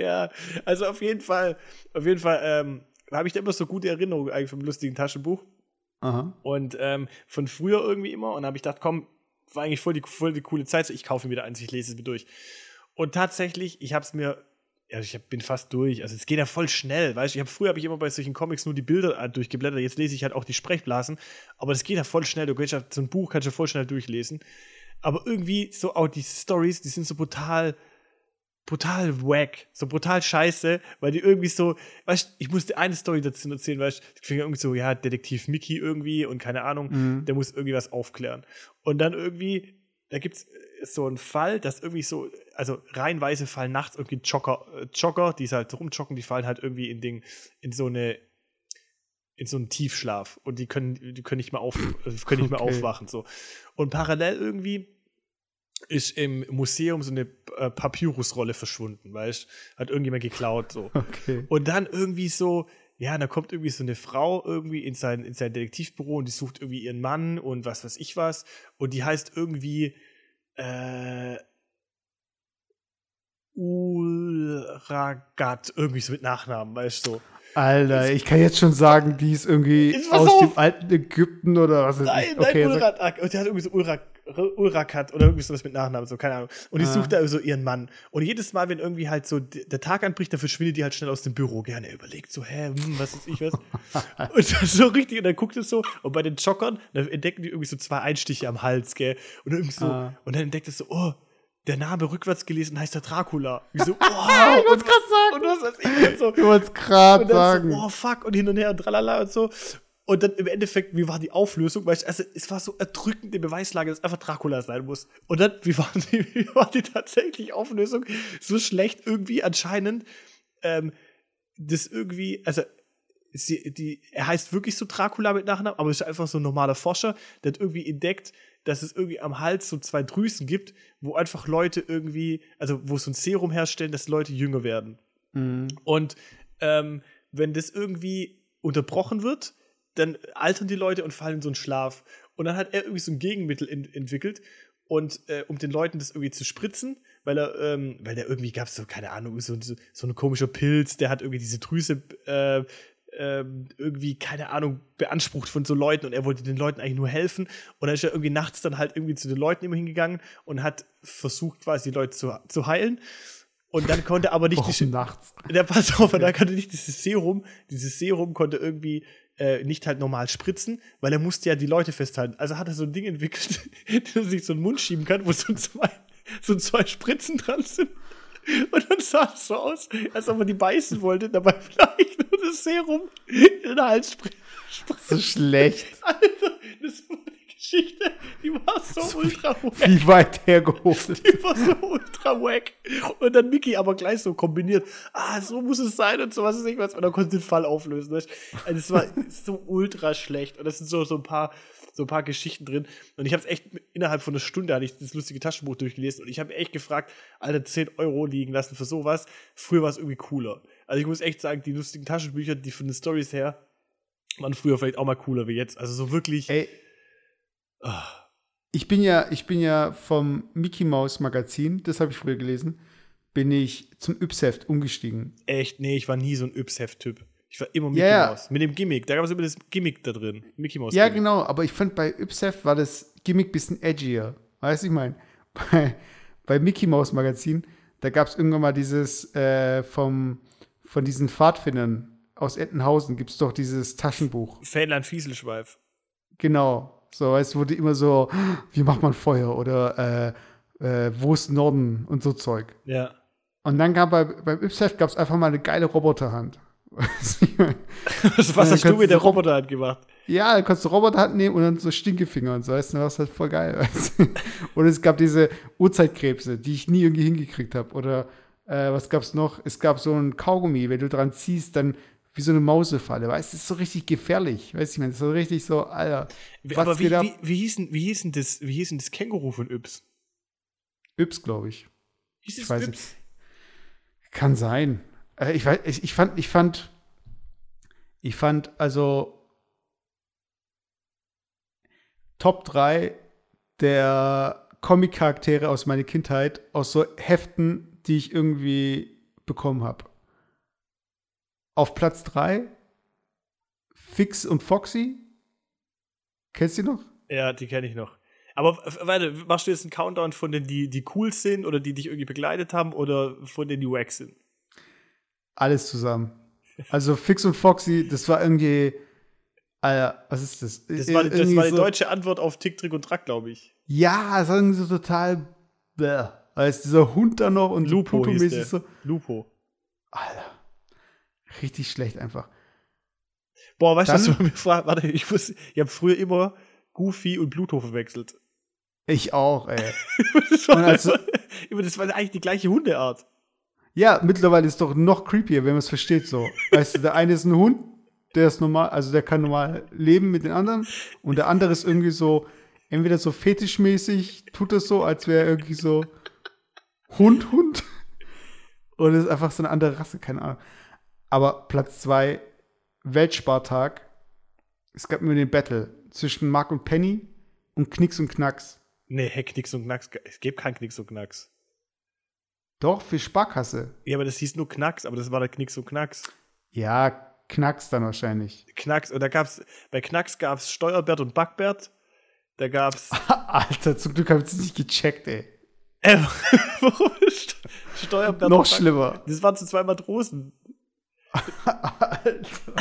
Ja, also auf jeden Fall, auf jeden Fall ähm, habe ich da immer so gute Erinnerungen eigentlich vom lustigen Taschenbuch. Aha. Und ähm, von früher irgendwie immer. Und da habe ich gedacht, komm, war eigentlich voll die, voll die coole Zeit. So, ich kaufe mir wieder eins, ich lese es mir durch. Und tatsächlich, ich habe es mir, ja, ich bin fast durch. Also es geht ja voll schnell, weißt du. Ich habe früher habe ich immer bei solchen Comics nur die Bilder äh, durchgeblättert. Jetzt lese ich halt auch die Sprechblasen. Aber das geht ja voll schnell. Du kannst ja so ein Buch kannst du voll schnell durchlesen. Aber irgendwie so auch die Stories, die sind so brutal brutal wack, so brutal scheiße, weil die irgendwie so, weißt du, ich musste eine Story dazu erzählen, weißt du, die fing irgendwie so, ja, Detektiv Mickey irgendwie und keine Ahnung, Mhm. der muss irgendwie was aufklären. Und dann irgendwie, da gibt's äh, so einen Fall, dass irgendwie so, also reihenweise fallen nachts irgendwie Jogger, äh, Jogger, die halt rumjoggen, die fallen halt irgendwie in Ding, in so eine, in so einen Tiefschlaf und die können, die können nicht mehr auf, äh, können nicht mehr Okay. aufwachen, so. Und parallel irgendwie ist im Museum so eine äh, Papyrusrolle verschwunden, weißt Hat irgendjemand geklaut, so. (laughs) Okay. Und dann irgendwie so, ja, da kommt irgendwie so eine Frau irgendwie in sein, in sein Detektivbüro und die sucht irgendwie ihren Mann und was weiß ich was. Und die heißt irgendwie äh, Ulragat, irgendwie so mit Nachnamen, weißt du? So. Alter, ich kann jetzt schon sagen, die ist irgendwie aus auf. dem alten Ägypten oder was weiß Nein, ich. nein, Okay, sag- Ulrak. Und der hat irgendwie so Ulrak, Ulrakat oder irgendwie sowas mit Nachnamen, so, keine Ahnung. Und die Ah. sucht da so ihren Mann. Und jedes Mal, wenn irgendwie halt so der Tag anbricht, dann verschwindet die halt schnell aus dem Büro. Gerne er überlegt so, hä, hm, was ist ich was? (laughs) und das so richtig, und dann guckt es so, und bei den Joggern, dann entdecken die irgendwie so zwei Einstiche am Hals, gell? Und irgendwie so, Ah. und dann entdeckt es so, oh, der Name rückwärts gelesen heißt der Dracula. Ich so, (laughs) oh, ich wollte es gerade und sagen. was weiß ich und so. Ich wollte es gerade Und dann sagen. so, oh fuck, und hin und her und tralala und so. Und dann im Endeffekt, wie war die Auflösung? Weil ich, also, es war so erdrückende Beweislage, dass einfach Dracula sein muss. Und dann, wie war die, (laughs) wie war die tatsächlich Auflösung? So schlecht irgendwie anscheinend. Ähm, das irgendwie, also sie, die, er heißt wirklich so Dracula mit Nachnamen, aber ist einfach so ein normaler Forscher, der hat irgendwie entdeckt, dass es irgendwie am Hals so zwei Drüsen gibt, wo einfach Leute irgendwie, also wo so ein Serum herstellen, dass Leute jünger werden. Mhm. Und ähm, wenn das irgendwie unterbrochen wird, dann altern die Leute und fallen in so einen Schlaf. Und dann hat er irgendwie so ein Gegenmittel in, entwickelt und äh, um den Leuten das irgendwie zu spritzen, weil er, ähm, weil der irgendwie gab es so, keine Ahnung, so, so, so ein komischer Pilz, der hat irgendwie diese Drüse äh, ähm, irgendwie, keine Ahnung, beansprucht von so Leuten und er wollte den Leuten eigentlich nur helfen. Und dann ist er irgendwie nachts dann halt irgendwie zu den Leuten immer hingegangen und hat versucht, quasi die Leute zu, zu heilen. Und dann konnte aber nicht Warum die, nachts. der pass auf, und dann konnte nicht dieses Serum, dieses Serum konnte irgendwie äh, nicht halt normal spritzen, weil er musste ja die Leute festhalten. Also hat er so ein Ding entwickelt, (laughs) dass er sich so einen Mund schieben kann, wo so zwei, so zwei Spritzen dran sind. Und dann sah es so aus, als ob man die beißen wollte, dabei vielleicht nur das Serum in den Hals spr- So schlecht. Alter, das war die Geschichte, die war so, ultra wack. Wie weit hergeholt. Die war so ultra wack. Und dann Mickey aber gleich so kombiniert. Ah, so muss es sein und so was weiß ich was. Und dann konnte den Fall auflösen. weißt? Also es war so ultra schlecht. Und das sind so, so ein paar so ein paar Geschichten drin. Und ich habe es echt innerhalb von einer Stunde hatte ich das lustige Taschenbuch durchgelesen und ich habe echt gefragt, Alter, 10 Euro liegen lassen für sowas. Früher war es irgendwie cooler. Also ich muss echt sagen, die lustigen Taschenbücher, die von den Stories her, waren früher vielleicht auch mal cooler wie jetzt. Also so wirklich. Ey. Ich bin ja, ich bin ja vom Mickey Mouse Magazin, das habe ich früher gelesen, bin ich zum Yps-Heft umgestiegen. Echt, nee, ich war nie so ein Yps-Heft-Typ. Ich war immer Mickey Ja, ja. Mouse. Mit dem Gimmick. Da gab es immer das Gimmick da drin. Mickey Mouse. Ja, Gimmick. genau, aber ich fand bei Yps-Heft war das Gimmick bisschen edgier. Weißt du, ich meine, (laughs) bei, bei Mickey Mouse Magazin, da gab es irgendwann mal dieses äh, vom, von diesen Pfadfindern aus Entenhausen, gibt es doch dieses Taschenbuch. Fähnlein Fieselschweif. Genau. So, es wurde immer so, wie macht man Feuer oder äh, äh, wo ist Norden und so Zeug. Ja. Und dann gab bei, beim Yps-Heft gab es einfach mal eine geile Roboterhand. (laughs) Was hast du mit der du Rob- Roboter halt gemacht? Ja, da konntest du Roboterhand nehmen und dann so Stinkefinger und so, weißt du, das war halt voll geil. Weißt du? (laughs) Und es gab diese Urzeitkrebse, die ich nie irgendwie hingekriegt habe. Oder äh, was gab's noch? Es gab so ein Kaugummi, wenn du dran ziehst, dann wie so eine Mausefalle, weißt du, ist so richtig gefährlich. Weißt du, ich meine, so richtig so, Alter. Aber wie, wie, wie, hieß denn, wie, hieß denn das, wie hieß denn das Känguru von Yps? Yps, glaube ich. Hieß Ich es weiß Yps? nicht. Kann sein. Äh, ich, weiß, ich, ich fand, ich fand, ich fand, also Top 3 der Comic-Charaktere aus meiner Kindheit, aus so Heften, die ich irgendwie bekommen habe. Auf Platz 3 Fix und Foxy. Kennst du die noch? Ja, die kenne ich noch. Aber warte, machst du jetzt einen Countdown von denen, die, die cool sind oder die dich irgendwie begleitet haben oder von denen, die wack sind? Alles zusammen. Also Fix und Foxy, das war irgendwie. Alter, was ist das? Das war, das war die so, deutsche Antwort auf Tick, Trick und Track, glaube ich. Ja, das war irgendwie so total. Bäh. Als dieser Hund da noch und Lupo so. Lupo. Alter. Richtig schlecht einfach. Boah, weißt du, was Dann- du mir fragst? Warte, ich wusste, ich habe früher immer Goofy und Pluto verwechselt. Ich auch, ey. (laughs) das, war, also- das war eigentlich die gleiche Hundeart. Ja, mittlerweile ist doch noch creepier, wenn man es versteht so. Weißt du, der eine ist ein Hund, der ist normal, also der kann normal leben mit den anderen und der andere ist irgendwie so, entweder so fetischmäßig, tut es so, als wäre er irgendwie so Hund, Hund. Oder ist einfach so eine andere Rasse, keine Ahnung. Aber Platz zwei Weltspartag. Es gab immer den Battle zwischen Mark und Penny und Knicks und Knacks. Nee, hey, Knicks und Knacks. Es gibt kein Knicks und Knacks. Doch, für Sparkasse. Ja, aber das hieß nur Knacks, aber das war der Knicks und Knacks. Ja, Knacks dann wahrscheinlich. Knacks, und da gab's, bei Knacks gab's Steuerbert und Backbert. Da gab's, (laughs) Alter, zum Glück habe ich es nicht gecheckt, ey. äh, (laughs) warum ist Steuerbert Noch schlimmer. Das waren so zwei Matrosen. Alter.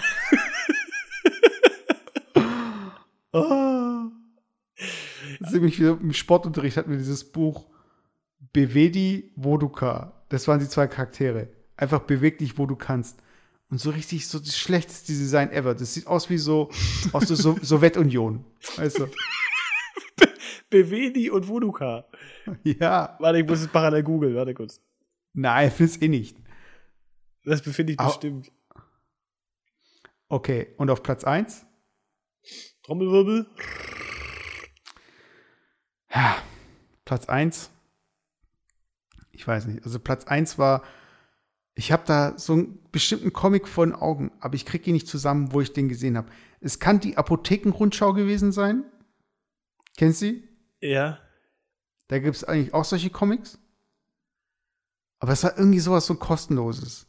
oh. Das ist nämlich wieder im Sportunterricht hatten wir dieses Buch Bewedi Woduka. Das waren die zwei Charaktere. Einfach beweg dich, wo du kannst. Und so richtig so das schlechteste Design ever. Das sieht aus wie so aus der so Sowjetunion. Weißt du? (laughs) Bewedi und Voduka. Ja. Warte, ich muss es parallel googeln. Warte kurz. Nein, find's eh nicht. Das befinde ich Au. bestimmt. Okay, und auf Platz 1? Trommelwirbel. Ja, Platz 1. Ich weiß nicht. Also Platz 1 war, ich habe da so einen bestimmten Comic vor den Augen, aber ich kriege ihn nicht zusammen, wo ich den gesehen habe. Es kann die Apothekenrundschau gewesen sein. Kennst du sie? Ja. Da gibt es eigentlich auch solche Comics. Aber es war irgendwie sowas so kostenloses.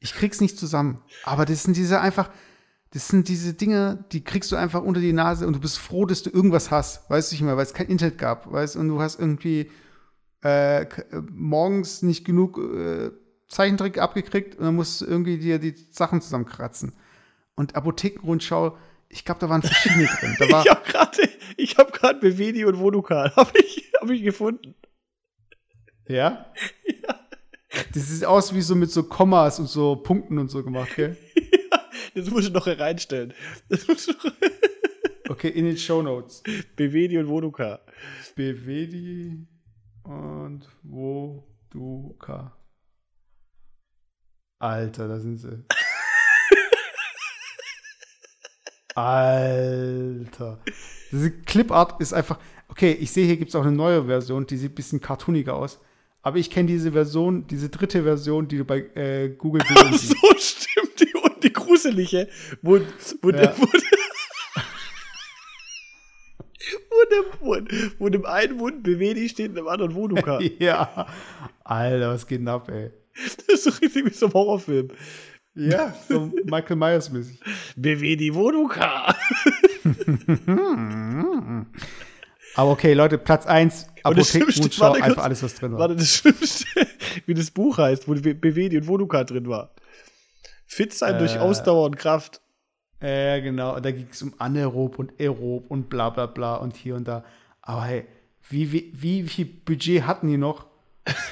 Ich krieg's nicht zusammen. Aber das sind diese einfach, das sind diese Dinge, die kriegst du einfach unter die Nase und du bist froh, dass du irgendwas hast. Weißt du nicht mehr, weil es kein Internet gab, weißt und du hast irgendwie äh, äh, morgens nicht genug äh, Zeichentrick abgekriegt und dann musst du irgendwie dir die Sachen zusammenkratzen. Und Apothekenrundschau, ich glaube, da waren verschiedene (laughs) drin. War, ich habe gerade ich hab grad Bevedi und Vodukal (laughs) habe ich, hab ich gefunden. ja? Ja. Das sieht aus wie so mit so Kommas und so Punkten und so gemacht, gell? ja, (laughs) das musst du noch reinstellen. Das musst du (laughs) Okay, in den Show Notes. Bevedi und Vodukal. Bevedi und Vodukal. Alter, da sind sie. Alter. Diese Clipart ist einfach. Okay, ich sehe, hier gibt es auch eine neue Version, die sieht ein bisschen cartooniger aus. Aber ich kenne diese Version, diese dritte Version, die du bei äh, Google Ach so, stimmt. Die, und die gruselige. Wo, wo, ja. (laughs) wo, wo, dem, wo dem einen Mund Bewedi steht und dem anderen Voduka. (laughs) ja. Alter, was geht denn ab, ey? Das ist so richtig wie so ein Horrorfilm. Ja, so Michael Myers mäßig. Bewedi Voduka. (laughs) Aber okay, Leute, Platz 1, Apothekenrundschau, einfach kurz, alles, was drin war. Warte, das Schlimmste, (laughs) wie das Buch heißt, wo Bewedi und Voduka drin war. Fit sein äh, durch Ausdauer und Kraft. Äh, genau. Da ging es um Anaerob und Aerob und bla bla bla und hier und da. Aber hey, wie, wie, wie viel Budget hatten die noch,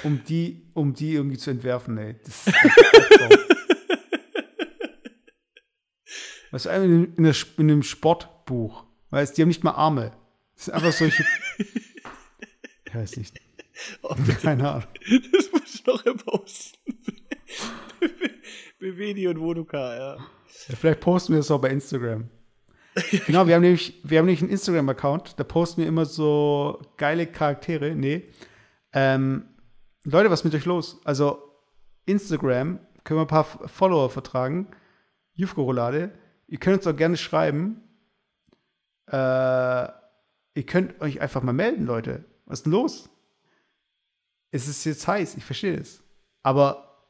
um die, um die irgendwie zu entwerfen, ey? Das ist Was (laughs) du, in, in, in einem Sportbuch, weißt die haben nicht mal Arme. Das sind einfach solche. ich weiß nicht. (laughs) Oh, Keine Ahnung. Das muss ich noch posten. (laughs) Bewedi und Woduka, ja. ja. Vielleicht posten wir das auch bei Instagram. (laughs) genau, wir haben nämlich, wir haben nämlich einen Instagram-Account, da posten wir immer so geile Charaktere. Nee. Ähm, Leute, was ist mit euch los? Also, Instagram können wir ein paar Follower vertragen. Jufko-Roulade. Ihr könnt uns auch gerne schreiben. Äh, ihr könnt euch einfach mal melden, Leute. Was ist denn los? Es ist jetzt heiß, ich verstehe es. Aber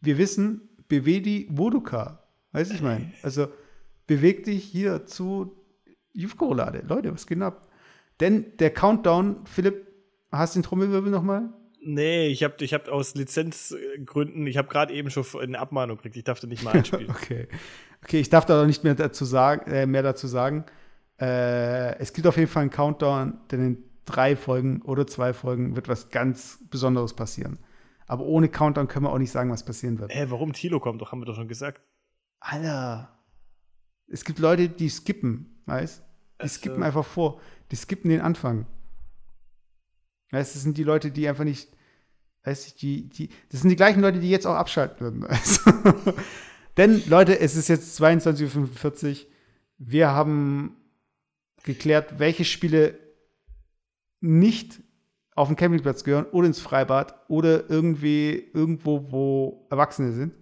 wir wissen, Bewedi Woduka. Weißt du, ich meine? Also, beweg dich hier zu Jufko-Roulade. Leute, was geht ab? Denn der Countdown, Philipp, hast du den Trommelwirbel nochmal? Nee, ich habe ich hab aus Lizenzgründen, ich habe gerade eben schon eine Abmahnung gekriegt, ich darf da nicht mal einspielen. (laughs) okay. Okay, ich darf da nicht mehr dazu sagen, äh, mehr dazu sagen. Äh, es gibt auf jeden Fall einen Countdown, denn in drei Folgen oder zwei Folgen wird was ganz Besonderes passieren. Aber ohne Countdown können wir auch nicht sagen, was passieren wird. Hä, warum Tilo kommt? Doch, haben wir doch schon gesagt. Alter. Es gibt Leute, die skippen, weißt Die also. skippen einfach vor. Die skippen den Anfang. Weißt das sind die Leute, die einfach nicht, weißt du, die, die, das sind die gleichen Leute, die jetzt auch abschalten würden. (laughs) Denn, Leute, es ist jetzt 22.45 Uhr. Wir haben geklärt, welche Spiele nicht auf den Campingplatz gehören oder ins Freibad oder irgendwie irgendwo, wo Erwachsene sind.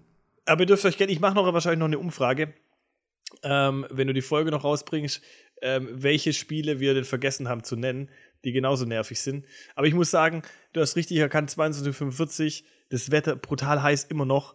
Aber ihr dürft euch gerne, ich mache noch wahrscheinlich noch eine Umfrage, ähm, wenn du die Folge noch rausbringst, ähm, welche Spiele wir denn vergessen haben zu nennen die genauso nervig sind. Aber ich muss sagen, du hast richtig erkannt, 22.45 das Wetter brutal heiß immer noch.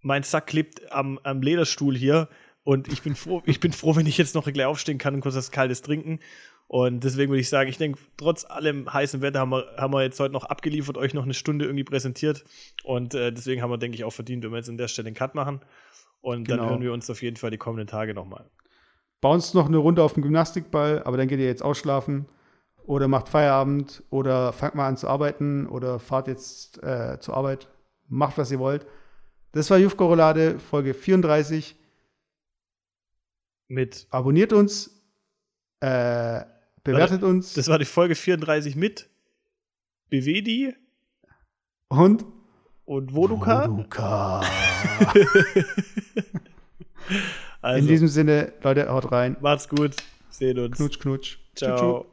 Mein Sack klebt am, am Lederstuhl hier und ich bin froh, ich bin froh, wenn ich jetzt noch gleich aufstehen kann und kurz was Kaltes trinken. Und deswegen würde ich sagen, ich denke, trotz allem heißen Wetter haben wir, haben wir jetzt heute noch abgeliefert, euch noch eine Stunde irgendwie präsentiert. Und äh, deswegen haben wir, denke ich, auch verdient, wenn wir jetzt an der Stelle den Cut machen. Und genau. dann hören wir uns auf jeden Fall die kommenden Tage nochmal. Bounce noch eine Runde auf dem Gymnastikball, aber dann geht ihr jetzt ausschlafen oder macht Feierabend oder fangt mal an zu arbeiten oder fahrt jetzt äh, zur Arbeit. Macht, was ihr wollt. Das war Jufko Roulade, Folge 34. Mit. Abonniert uns, äh, bewertet Warte, uns. Das war die Folge 34 mit Bevedi und und Voduka. Voduka. (laughs) Also, In diesem Sinne, Leute, haut rein. macht's gut. Sehen uns. Knutsch, knutsch. Ciao.